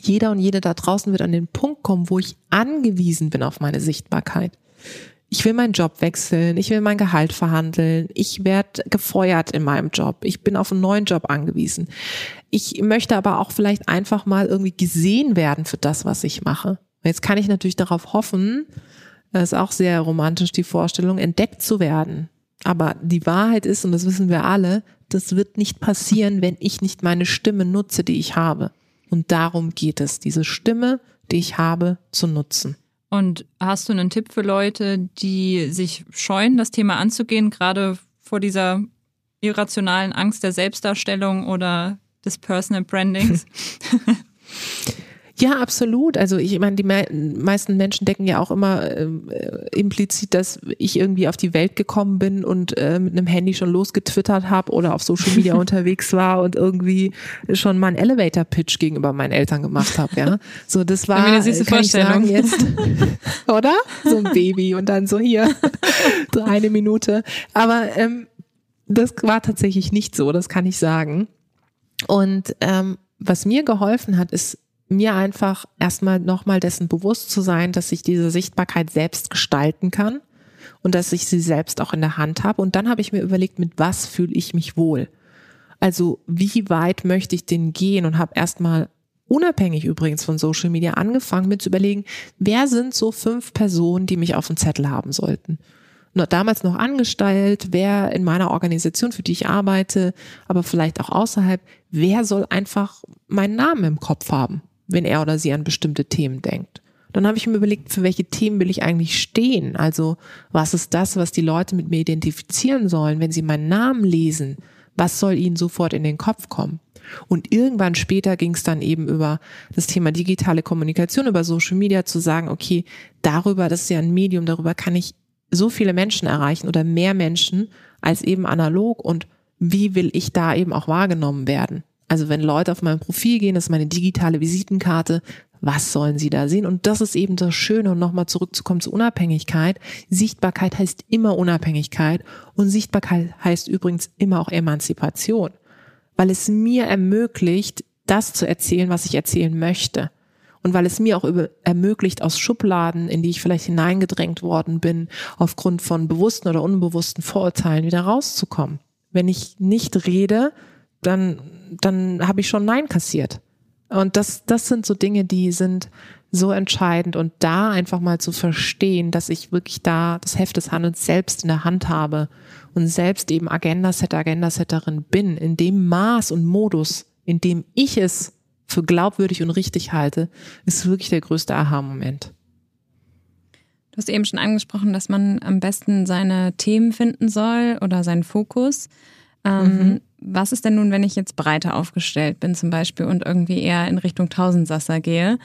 jeder und jede da draußen wird an den Punkt kommen, wo ich angewiesen bin auf meine Sichtbarkeit. Ich will meinen Job wechseln, ich will mein Gehalt verhandeln, ich werde gefeuert in meinem Job, ich bin auf einen neuen Job angewiesen. Ich möchte aber auch vielleicht einfach mal irgendwie gesehen werden für das, was ich mache. Jetzt kann ich natürlich darauf hoffen, das ist auch sehr romantisch die Vorstellung, entdeckt zu werden. Aber die Wahrheit ist, und das wissen wir alle, das wird nicht passieren, wenn ich nicht meine Stimme nutze, die ich habe. Und darum geht es, diese Stimme, die ich habe, zu nutzen. Und hast du einen Tipp für Leute, die sich scheuen, das Thema anzugehen, gerade vor dieser irrationalen Angst der Selbstdarstellung oder des Personal Brandings? Ja, absolut. Also ich meine, die me meisten Menschen denken ja auch immer äh, implizit, dass ich irgendwie auf die Welt gekommen bin und äh, mit einem Handy schon losgetwittert habe oder auf Social Media unterwegs war und irgendwie schon mal einen Elevator-Pitch gegenüber meinen Eltern gemacht habe. Ja, so das war eine süße Vorstellung sagen, jetzt, oder? So ein Baby und dann so hier eine Minute. Aber ähm, das war tatsächlich nicht so. Das kann ich sagen. Und ähm, was mir geholfen hat, ist mir einfach erstmal nochmal dessen bewusst zu sein, dass ich diese Sichtbarkeit selbst gestalten kann und dass ich sie selbst auch in der Hand habe. Und dann habe ich mir überlegt, mit was fühle ich mich wohl? Also wie weit möchte ich denn gehen und habe erstmal unabhängig übrigens von Social Media angefangen mit zu überlegen, wer sind so fünf Personen, die mich auf dem Zettel haben sollten. Nur damals noch angestellt, wer in meiner Organisation, für die ich arbeite, aber vielleicht auch außerhalb, wer soll einfach meinen Namen im Kopf haben? Wenn er oder sie an bestimmte Themen denkt. Dann habe ich mir überlegt, für welche Themen will ich eigentlich stehen? Also was ist das, was die Leute mit mir identifizieren sollen, wenn sie meinen Namen lesen? Was soll ihnen sofort in den Kopf kommen? Und irgendwann später ging es dann eben über das Thema digitale Kommunikation, über Social Media zu sagen, okay, darüber, das ist ja ein Medium, darüber kann ich so viele Menschen erreichen oder mehr Menschen als eben analog und wie will ich da eben auch wahrgenommen werden? Also wenn Leute auf mein Profil gehen, das ist meine digitale Visitenkarte, was sollen sie da sehen? Und das ist eben das Schöne, um nochmal zurückzukommen zur Unabhängigkeit. Sichtbarkeit heißt immer Unabhängigkeit und Sichtbarkeit heißt übrigens immer auch Emanzipation, weil es mir ermöglicht, das zu erzählen, was ich erzählen möchte. Und weil es mir auch ermöglicht, aus Schubladen, in die ich vielleicht hineingedrängt worden bin, aufgrund von bewussten oder unbewussten Vorurteilen wieder rauszukommen. Wenn ich nicht rede, dann, dann habe ich schon Nein kassiert. Und das, das sind so Dinge, die sind so entscheidend und da einfach mal zu verstehen, dass ich wirklich da das Heft des Handelns selbst in der Hand habe und selbst eben Agenda-Setter, Agenda-Setterin bin, in dem Maß und Modus, in dem ich es für glaubwürdig und richtig halte, ist wirklich der größte Aha-Moment. Du hast eben schon angesprochen, dass man am besten seine Themen finden soll oder seinen Fokus. Ähm, mhm. Was ist denn nun, wenn ich jetzt breiter aufgestellt bin zum Beispiel und irgendwie eher in Richtung Tausendsasser gehe?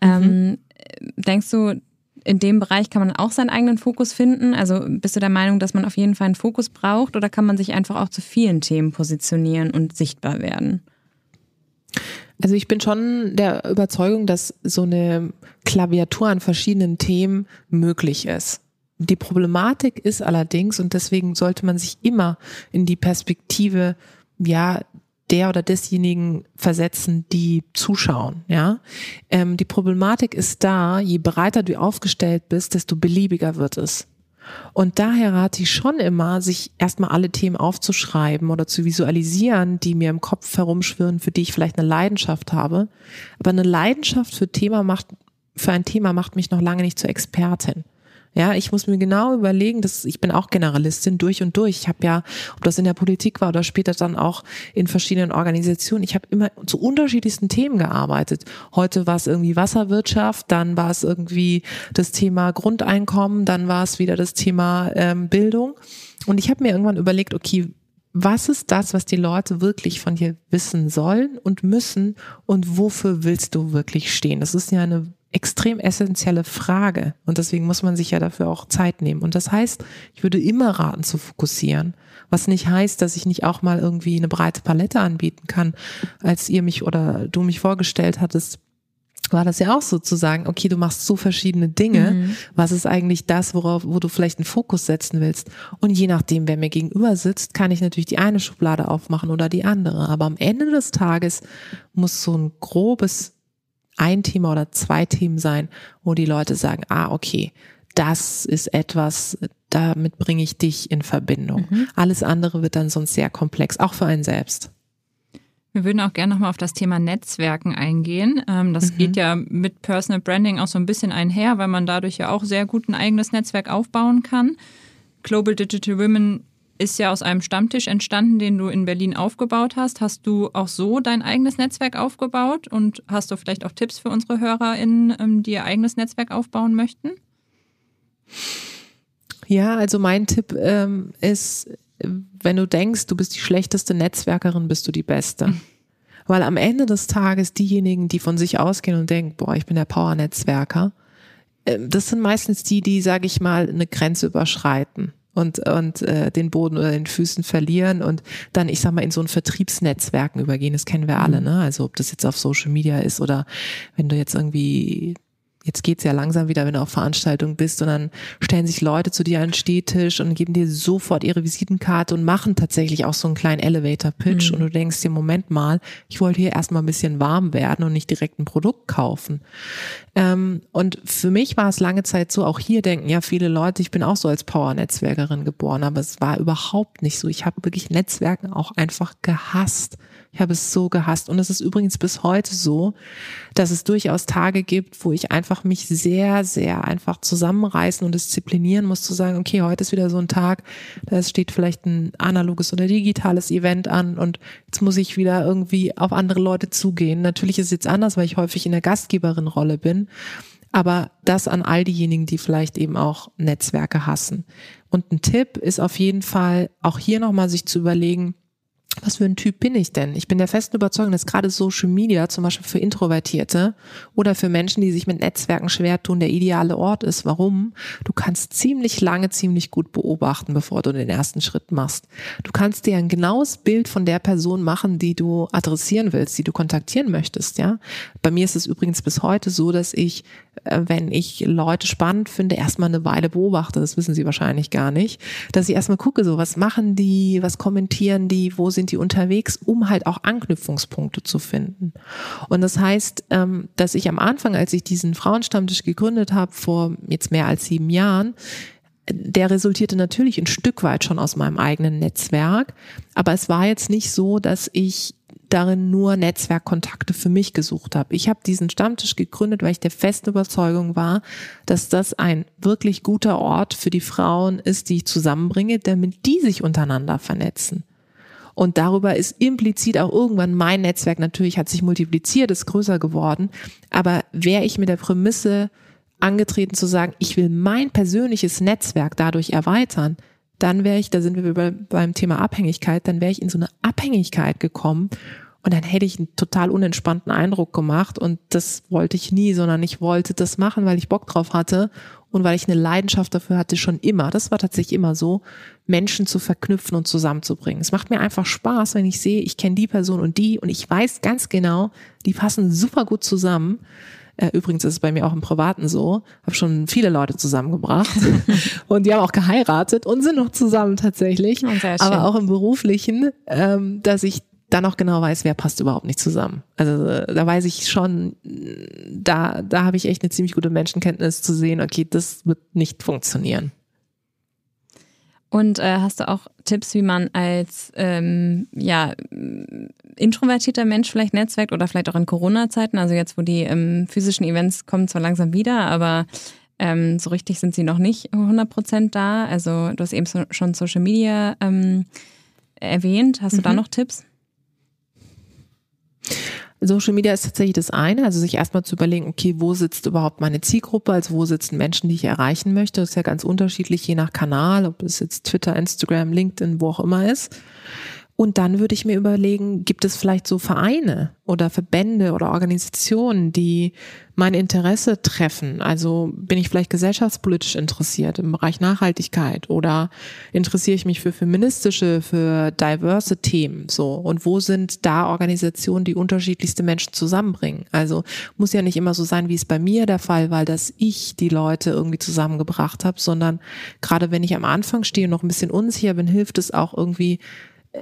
Ähm, mhm. Ähm, denkst du, in dem Bereich kann man auch seinen eigenen Fokus finden? Also bist du der Meinung, dass man auf jeden Fall einen Fokus braucht oder kann man sich einfach auch zu vielen Themen positionieren und sichtbar werden? Also ich bin schon der Überzeugung, dass so eine Klaviatur an verschiedenen Themen möglich ist. Die Problematik ist allerdings, und deswegen sollte man sich immer in die Perspektive, ja, der oder desjenigen versetzen, die zuschauen, ja. Ähm, die Problematik ist da, je breiter du aufgestellt bist, desto beliebiger wird es. Und daher rate ich schon immer, sich erstmal alle Themen aufzuschreiben oder zu visualisieren, die mir im Kopf herumschwirren, für die ich vielleicht eine Leidenschaft habe. Aber eine Leidenschaft für Thema macht, für ein Thema macht mich noch lange nicht zur Expertin. Ja, ich muss mir genau überlegen, dass ich bin auch Generalistin durch und durch. Ich habe ja, ob das in der Politik war oder später dann auch in verschiedenen Organisationen, ich habe immer zu unterschiedlichsten Themen gearbeitet. Heute war es irgendwie Wasserwirtschaft, dann war es irgendwie das Thema Grundeinkommen, dann war es wieder das Thema ähm, Bildung. Und ich habe mir irgendwann überlegt, okay, was ist das, was die Leute wirklich von dir wissen sollen und müssen und wofür willst du wirklich stehen? Das ist ja eine extrem essentielle Frage und deswegen muss man sich ja dafür auch Zeit nehmen. Und das heißt, ich würde immer raten zu fokussieren, was nicht heißt, dass ich nicht auch mal irgendwie eine breite Palette anbieten kann, als ihr mich oder du mich vorgestellt hattest war das ja auch so zu sagen, okay, du machst so verschiedene Dinge. Mhm. Was ist eigentlich das, worauf, wo du vielleicht einen Fokus setzen willst? Und je nachdem, wer mir gegenüber sitzt, kann ich natürlich die eine Schublade aufmachen oder die andere. Aber am Ende des Tages muss so ein grobes ein Thema oder zwei Themen sein, wo die Leute sagen, ah, okay, das ist etwas, damit bringe ich dich in Verbindung. Mhm. Alles andere wird dann sonst sehr komplex, auch für einen selbst. Wir würden auch gerne nochmal auf das Thema Netzwerken eingehen. Ähm, das mhm. geht ja mit Personal Branding auch so ein bisschen einher, weil man dadurch ja auch sehr gut ein eigenes Netzwerk aufbauen kann. Global Digital Women ist ja aus einem Stammtisch entstanden, den du in Berlin aufgebaut hast. Hast du auch so dein eigenes Netzwerk aufgebaut und hast du vielleicht auch Tipps für unsere HörerInnen, ähm, die ihr eigenes Netzwerk aufbauen möchten? Ja, also mein Tipp ähm, ist, wenn du denkst, du bist die schlechteste Netzwerkerin, bist du die beste. Mhm. Weil am Ende des Tages diejenigen, die von sich ausgehen und denken, boah, ich bin der Power-Netzwerker, äh, das sind meistens die, die, sage ich mal, eine Grenze überschreiten und, und äh, den Boden oder den Füßen verlieren und dann, ich sag mal, in so ein Vertriebsnetzwerken übergehen. Das kennen wir alle, mhm. ne? Also ob das jetzt auf Social Media ist oder wenn du jetzt irgendwie jetzt geht's ja langsam wieder, wenn du auf Veranstaltungen bist und dann stellen sich Leute zu dir an den Stehtisch und geben dir sofort ihre Visitenkarte und machen tatsächlich auch so einen kleinen Elevator-Pitch mhm. und du denkst dir, Moment mal, ich wollte hier erstmal ein bisschen warm werden und nicht direkt ein Produkt kaufen. Ähm, und für mich war es lange Zeit so, auch hier denken ja viele Leute, ich bin auch so als Power-Netzwerkerin geboren, aber es war überhaupt nicht so. Ich habe wirklich Netzwerken auch einfach gehasst. Ich habe es so gehasst. Und es ist übrigens bis heute so, dass es durchaus Tage gibt, wo ich einfach mich sehr, sehr einfach zusammenreißen und disziplinieren muss, zu sagen, okay, heute ist wieder so ein Tag, da steht vielleicht ein analoges oder digitales Event an und jetzt muss ich wieder irgendwie auf andere Leute zugehen. Natürlich ist es jetzt anders, weil ich häufig in der Gastgeberin-Rolle bin. Aber das an all diejenigen, die vielleicht eben auch Netzwerke hassen. Und ein Tipp ist auf jeden Fall auch hier nochmal sich zu überlegen, was für ein Typ bin ich denn? Ich bin der festen Überzeugung, dass gerade Social Media zum Beispiel für Introvertierte oder für Menschen, die sich mit Netzwerken schwer tun, der ideale Ort ist. Warum? Du kannst ziemlich lange, ziemlich gut beobachten, bevor du den ersten Schritt machst. Du kannst dir ein genaues Bild von der Person machen, die du adressieren willst, die du kontaktieren möchtest, ja. Bei mir ist es übrigens bis heute so, dass ich, wenn ich Leute spannend finde, erstmal eine Weile beobachte. Das wissen sie wahrscheinlich gar nicht. Dass ich erstmal gucke, so, was machen die, was kommentieren die, wo sind sind die unterwegs, um halt auch Anknüpfungspunkte zu finden. Und das heißt, ähm, dass ich am Anfang, als ich diesen Frauenstammtisch gegründet habe, vor jetzt mehr als sieben Jahren, der resultierte natürlich ein Stück weit schon aus meinem eigenen Netzwerk, aber es war jetzt nicht so, dass ich darin nur Netzwerkkontakte für mich gesucht habe. Ich habe diesen Stammtisch gegründet, weil ich der festen Überzeugung war, dass das ein wirklich guter Ort für die Frauen ist, die ich zusammenbringe, damit die sich untereinander vernetzen. Und darüber ist implizit auch irgendwann mein Netzwerk natürlich hat sich multipliziert, ist größer geworden. Aber wäre ich mit der Prämisse angetreten zu sagen, ich will mein persönliches Netzwerk dadurch erweitern, dann wäre ich, da sind wir beim Thema Abhängigkeit, dann wäre ich in so eine Abhängigkeit gekommen und dann hätte ich einen total unentspannten Eindruck gemacht und das wollte ich nie, sondern ich wollte das machen, weil ich Bock drauf hatte und weil ich eine Leidenschaft dafür hatte, schon immer, das war tatsächlich immer so, Menschen zu verknüpfen und zusammenzubringen. Es macht mir einfach Spaß, wenn ich sehe, ich kenne die Person und die und ich weiß ganz genau, die passen super gut zusammen. Äh, übrigens ist es bei mir auch im Privaten so. Habe schon viele Leute zusammengebracht und die haben auch geheiratet und sind noch zusammen tatsächlich. Oh, Aber auch im beruflichen, ähm, dass ich dann auch genau weiß, wer passt überhaupt nicht zusammen. Also da weiß ich schon, da, da habe ich echt eine ziemlich gute Menschenkenntnis zu sehen, okay, das wird nicht funktionieren. Und äh, hast du auch Tipps, wie man als ähm, ja, introvertierter Mensch vielleicht netzwerkt oder vielleicht auch in Corona-Zeiten, also jetzt, wo die ähm, physischen Events kommen zwar langsam wieder, aber ähm, so richtig sind sie noch nicht 100% da. Also du hast eben so, schon Social Media ähm, erwähnt. Hast du mhm. da noch Tipps? Social Media ist tatsächlich das eine, also sich erstmal zu überlegen, okay, wo sitzt überhaupt meine Zielgruppe, also wo sitzen Menschen, die ich erreichen möchte. Das ist ja ganz unterschiedlich, je nach Kanal, ob es jetzt Twitter, Instagram, LinkedIn, wo auch immer ist. Und dann würde ich mir überlegen, gibt es vielleicht so Vereine oder Verbände oder Organisationen, die mein Interesse treffen? Also bin ich vielleicht gesellschaftspolitisch interessiert im Bereich Nachhaltigkeit oder interessiere ich mich für feministische, für diverse Themen so? Und wo sind da Organisationen, die unterschiedlichste Menschen zusammenbringen? Also muss ja nicht immer so sein, wie es bei mir der Fall war, dass ich die Leute irgendwie zusammengebracht habe, sondern gerade wenn ich am Anfang stehe und noch ein bisschen unsicher bin, hilft es auch irgendwie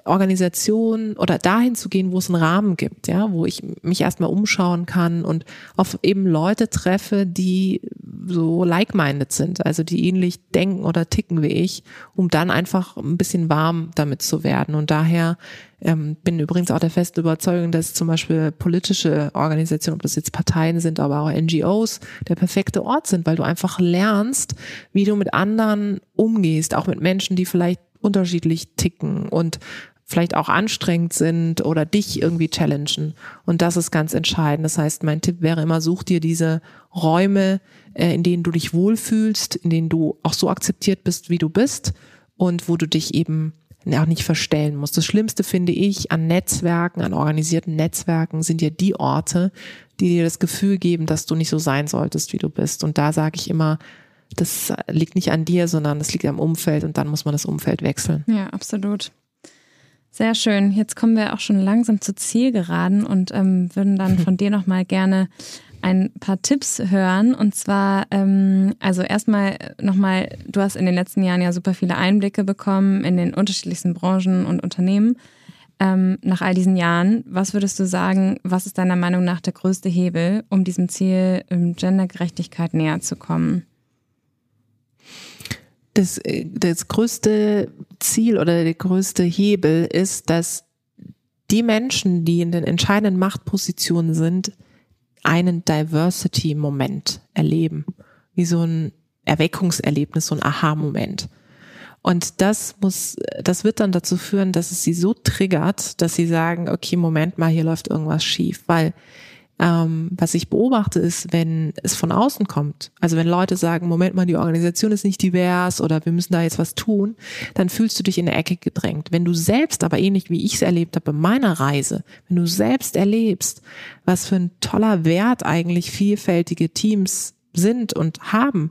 Organisation oder dahin zu gehen, wo es einen Rahmen gibt, ja, wo ich mich erstmal umschauen kann und auf eben Leute treffe, die so like-minded sind, also die ähnlich denken oder ticken wie ich, um dann einfach ein bisschen warm damit zu werden. Und daher ähm, bin übrigens auch der festen Überzeugung, dass zum Beispiel politische Organisationen, ob das jetzt Parteien sind, aber auch NGOs, der perfekte Ort sind, weil du einfach lernst, wie du mit anderen umgehst, auch mit Menschen, die vielleicht unterschiedlich ticken und vielleicht auch anstrengend sind oder dich irgendwie challengen. Und das ist ganz entscheidend. Das heißt, mein Tipp wäre immer, such dir diese Räume, äh, in denen du dich wohlfühlst, in denen du auch so akzeptiert bist, wie du bist und wo du dich eben auch nicht verstellen musst. Das Schlimmste finde ich an Netzwerken, an organisierten Netzwerken sind ja die Orte, die dir das Gefühl geben, dass du nicht so sein solltest, wie du bist. Und da sage ich immer, das liegt nicht an dir, sondern das liegt am Umfeld und dann muss man das Umfeld wechseln. Ja, absolut. Sehr schön. Jetzt kommen wir auch schon langsam zur Zielgeraden und ähm, würden dann von dir nochmal gerne ein paar Tipps hören. Und zwar, ähm, also erstmal nochmal, du hast in den letzten Jahren ja super viele Einblicke bekommen in den unterschiedlichsten Branchen und Unternehmen. Ähm, nach all diesen Jahren, was würdest du sagen, was ist deiner Meinung nach der größte Hebel, um diesem Ziel ähm, Gendergerechtigkeit näher zu kommen? Das, äh, das größte Ziel oder der größte Hebel ist, dass die Menschen, die in den entscheidenden Machtpositionen sind, einen Diversity-Moment erleben. Wie so ein Erweckungserlebnis, so ein Aha-Moment. Und das muss, das wird dann dazu führen, dass es sie so triggert, dass sie sagen, okay, Moment mal, hier läuft irgendwas schief, weil ähm, was ich beobachte, ist, wenn es von außen kommt, also wenn Leute sagen, Moment mal, die Organisation ist nicht divers oder wir müssen da jetzt was tun, dann fühlst du dich in der Ecke gedrängt. Wenn du selbst, aber ähnlich wie ich es erlebt habe bei meiner Reise, wenn du selbst erlebst, was für ein toller Wert eigentlich vielfältige Teams sind und haben,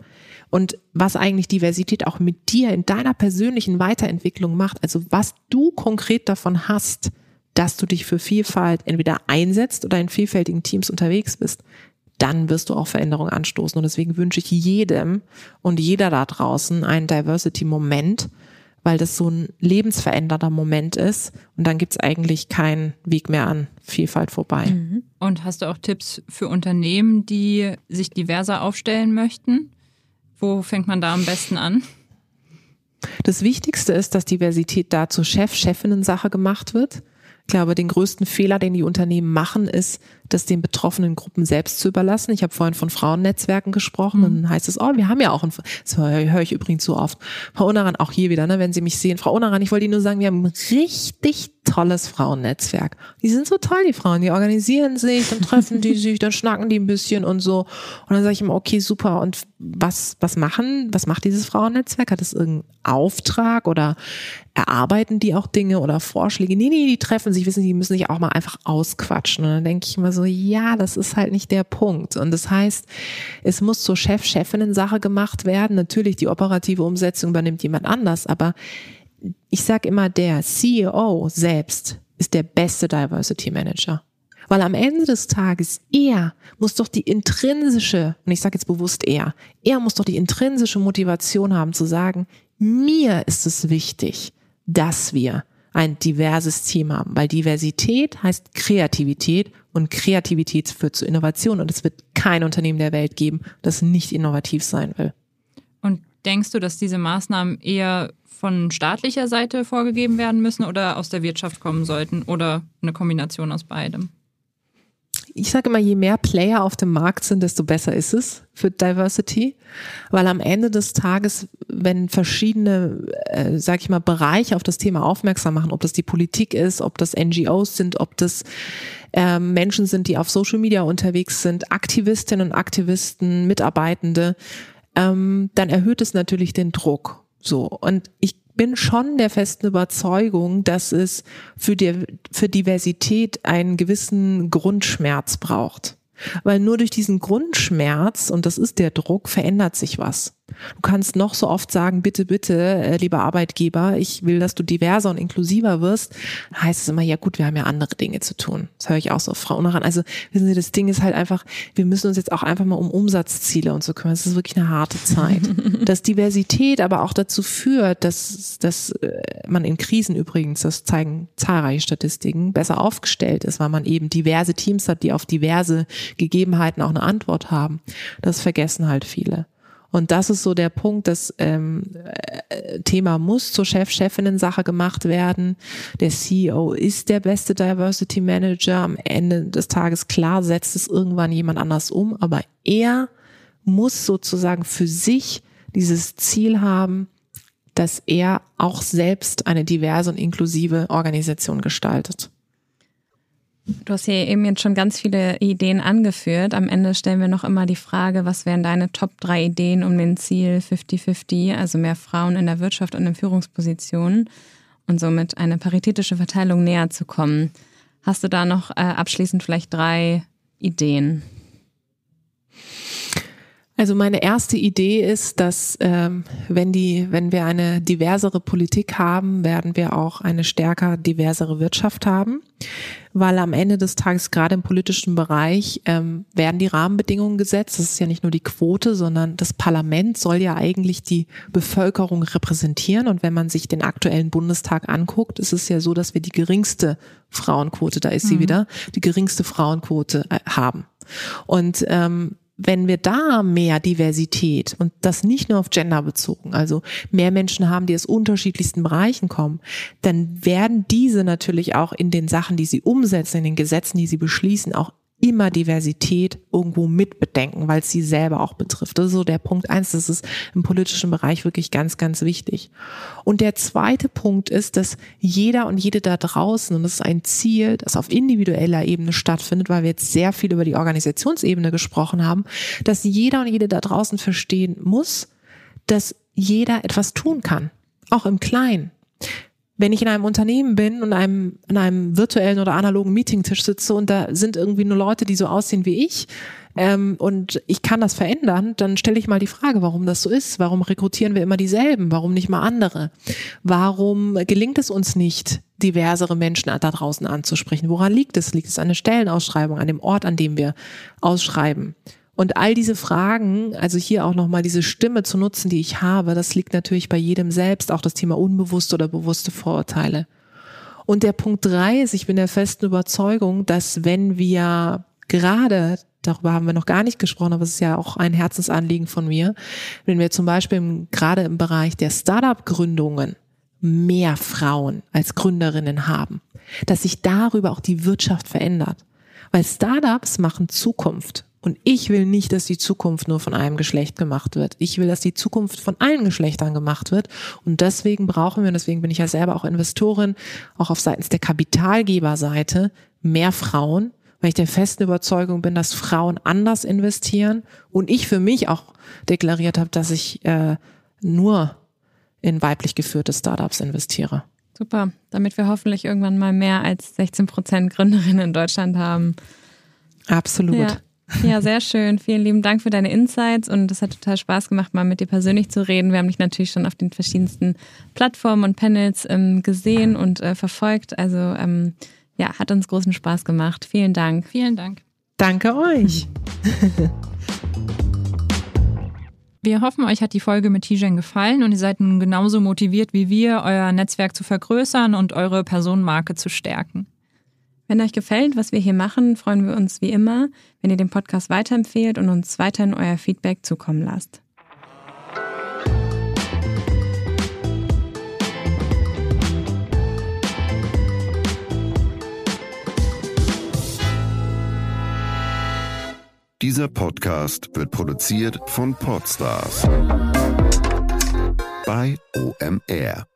und was eigentlich Diversität auch mit dir in deiner persönlichen Weiterentwicklung macht, also was du konkret davon hast, dass du dich für Vielfalt entweder einsetzt oder in vielfältigen Teams unterwegs bist, dann wirst du auch Veränderungen anstoßen. Und deswegen wünsche ich jedem und jeder da draußen einen Diversity-Moment, weil das so ein lebensverändernder Moment ist. Und dann gibt es eigentlich keinen Weg mehr an Vielfalt vorbei. Mhm. Und hast du auch Tipps für Unternehmen, die sich diverser aufstellen möchten? Wo fängt man da am besten an? Das Wichtigste ist, dass Diversität da zur Chef-Chefinnen-Sache gemacht wird. Ich glaube, den größten Fehler, den die Unternehmen machen, ist, das den betroffenen Gruppen selbst zu überlassen. Ich habe vorhin von Frauennetzwerken gesprochen. Mhm. Dann heißt es, oh, wir haben ja auch ein, das höre ich übrigens so oft. Frau Unaran, auch hier wieder, ne, wenn Sie mich sehen. Frau Unaran, ich wollte Ihnen nur sagen, wir haben ein richtig tolles Frauennetzwerk. Die sind so toll, die Frauen. Die organisieren sich, dann treffen die sich, dann schnacken die ein bisschen und so. Und dann sage ich immer, okay, super. Und was, was machen, was macht dieses Frauennetzwerk? Hat es irgendeinen Auftrag oder erarbeiten die auch Dinge oder Vorschläge? Nee, nee, die treffen sich, wissen, die müssen sich auch mal einfach ausquatschen. Und dann denke ich immer so, ja, das ist halt nicht der Punkt. Und das heißt, es muss zur Chef-Chefinnen-Sache gemacht werden. Natürlich, die operative Umsetzung übernimmt jemand anders, aber ich sage immer, der CEO selbst ist der beste Diversity Manager. Weil am Ende des Tages, er muss doch die intrinsische, und ich sage jetzt bewusst er, er muss doch die intrinsische Motivation haben zu sagen, mir ist es wichtig, dass wir ein diverses Team haben, weil Diversität heißt Kreativität und Kreativität führt zu Innovation und es wird kein Unternehmen der Welt geben, das nicht innovativ sein will. Und denkst du, dass diese Maßnahmen eher von staatlicher Seite vorgegeben werden müssen oder aus der Wirtschaft kommen sollten oder eine Kombination aus beidem? Ich sage immer, je mehr Player auf dem Markt sind, desto besser ist es für Diversity, weil am Ende des Tages, wenn verschiedene, äh, sage ich mal, Bereiche auf das Thema aufmerksam machen, ob das die Politik ist, ob das NGOs sind, ob das äh, Menschen sind, die auf Social Media unterwegs sind, Aktivistinnen und Aktivisten, Mitarbeitende, ähm, dann erhöht es natürlich den Druck. So und ich bin schon der festen Überzeugung, dass es für, die, für Diversität einen gewissen Grundschmerz braucht. Weil nur durch diesen Grundschmerz, und das ist der Druck, verändert sich was. Du kannst noch so oft sagen, bitte, bitte, äh, lieber Arbeitgeber, ich will, dass du diverser und inklusiver wirst. Da heißt es immer, ja gut, wir haben ja andere Dinge zu tun. Das höre ich auch so Frauen ran. Also wissen Sie, das Ding ist halt einfach, wir müssen uns jetzt auch einfach mal um Umsatzziele und so kümmern. Das ist wirklich eine harte Zeit. dass Diversität aber auch dazu führt, dass, dass äh, man in Krisen übrigens, das zeigen zahlreiche Statistiken, besser aufgestellt ist, weil man eben diverse Teams hat, die auf diverse Gegebenheiten auch eine Antwort haben. Das vergessen halt viele. Und das ist so der Punkt, das ähm, äh, Thema muss zur Chef-Chefinnen-Sache gemacht werden. Der CEO ist der beste Diversity Manager. Am Ende des Tages klar setzt es irgendwann jemand anders um, aber er muss sozusagen für sich dieses Ziel haben, dass er auch selbst eine diverse und inklusive Organisation gestaltet. Du hast hier eben jetzt schon ganz viele Ideen angeführt. Am Ende stellen wir noch immer die Frage, was wären deine Top drei Ideen um den Ziel 50-50, also mehr Frauen in der Wirtschaft und in Führungspositionen und somit eine paritätische Verteilung näher zu kommen. Hast du da noch äh, abschließend vielleicht drei Ideen? Also meine erste Idee ist, dass ähm, wenn die, wenn wir eine diversere Politik haben, werden wir auch eine stärker diversere Wirtschaft haben, weil am Ende des Tages gerade im politischen Bereich ähm, werden die Rahmenbedingungen gesetzt. Das ist ja nicht nur die Quote, sondern das Parlament soll ja eigentlich die Bevölkerung repräsentieren. Und wenn man sich den aktuellen Bundestag anguckt, ist es ja so, dass wir die geringste Frauenquote, da ist sie mhm. wieder, die geringste Frauenquote äh, haben. Und ähm, wenn wir da mehr Diversität und das nicht nur auf Gender bezogen, also mehr Menschen haben, die aus unterschiedlichsten Bereichen kommen, dann werden diese natürlich auch in den Sachen, die sie umsetzen, in den Gesetzen, die sie beschließen, auch immer Diversität irgendwo mitbedenken, weil es sie selber auch betrifft. Das ist so der Punkt eins. Das ist im politischen Bereich wirklich ganz, ganz wichtig. Und der zweite Punkt ist, dass jeder und jede da draußen, und das ist ein Ziel, das auf individueller Ebene stattfindet, weil wir jetzt sehr viel über die Organisationsebene gesprochen haben, dass jeder und jede da draußen verstehen muss, dass jeder etwas tun kann. Auch im Kleinen wenn ich in einem Unternehmen bin und einem, in einem virtuellen oder analogen Meetingtisch sitze und da sind irgendwie nur Leute, die so aussehen wie ich, ähm, und ich kann das verändern, dann stelle ich mal die Frage, warum das so ist. Warum rekrutieren wir immer dieselben? Warum nicht mal andere? Warum gelingt es uns nicht, diversere Menschen da draußen anzusprechen? Woran liegt es? Liegt es an der Stellenausschreibung, an dem Ort, an dem wir ausschreiben? Und all diese Fragen, also hier auch nochmal diese Stimme zu nutzen, die ich habe, das liegt natürlich bei jedem selbst, auch das Thema unbewusste oder bewusste Vorurteile. Und der Punkt drei ist, ich bin der festen Überzeugung, dass wenn wir gerade, darüber haben wir noch gar nicht gesprochen, aber es ist ja auch ein Herzensanliegen von mir, wenn wir zum Beispiel gerade im Bereich der Startup-Gründungen mehr Frauen als Gründerinnen haben, dass sich darüber auch die Wirtschaft verändert. Weil Startups machen Zukunft. Und ich will nicht, dass die Zukunft nur von einem Geschlecht gemacht wird. Ich will, dass die Zukunft von allen Geschlechtern gemacht wird. Und deswegen brauchen wir, und deswegen bin ich ja selber auch Investorin, auch auf seitens der Kapitalgeberseite, mehr Frauen, weil ich der festen Überzeugung bin, dass Frauen anders investieren. Und ich für mich auch deklariert habe, dass ich äh, nur in weiblich geführte Startups investiere. Super, damit wir hoffentlich irgendwann mal mehr als 16 Prozent Gründerinnen in Deutschland haben. Absolut. Ja. Ja, sehr schön. Vielen lieben Dank für deine Insights und es hat total Spaß gemacht, mal mit dir persönlich zu reden. Wir haben dich natürlich schon auf den verschiedensten Plattformen und Panels ähm, gesehen und äh, verfolgt. Also ähm, ja, hat uns großen Spaß gemacht. Vielen Dank. Vielen Dank. Danke euch. Wir hoffen, euch hat die Folge mit Tijen gefallen und ihr seid nun genauso motiviert wie wir, euer Netzwerk zu vergrößern und eure Personenmarke zu stärken. Wenn euch gefällt, was wir hier machen, freuen wir uns wie immer, wenn ihr den Podcast weiterempfehlt und uns weiterhin euer Feedback zukommen lasst. Dieser Podcast wird produziert von Podstars bei OMR.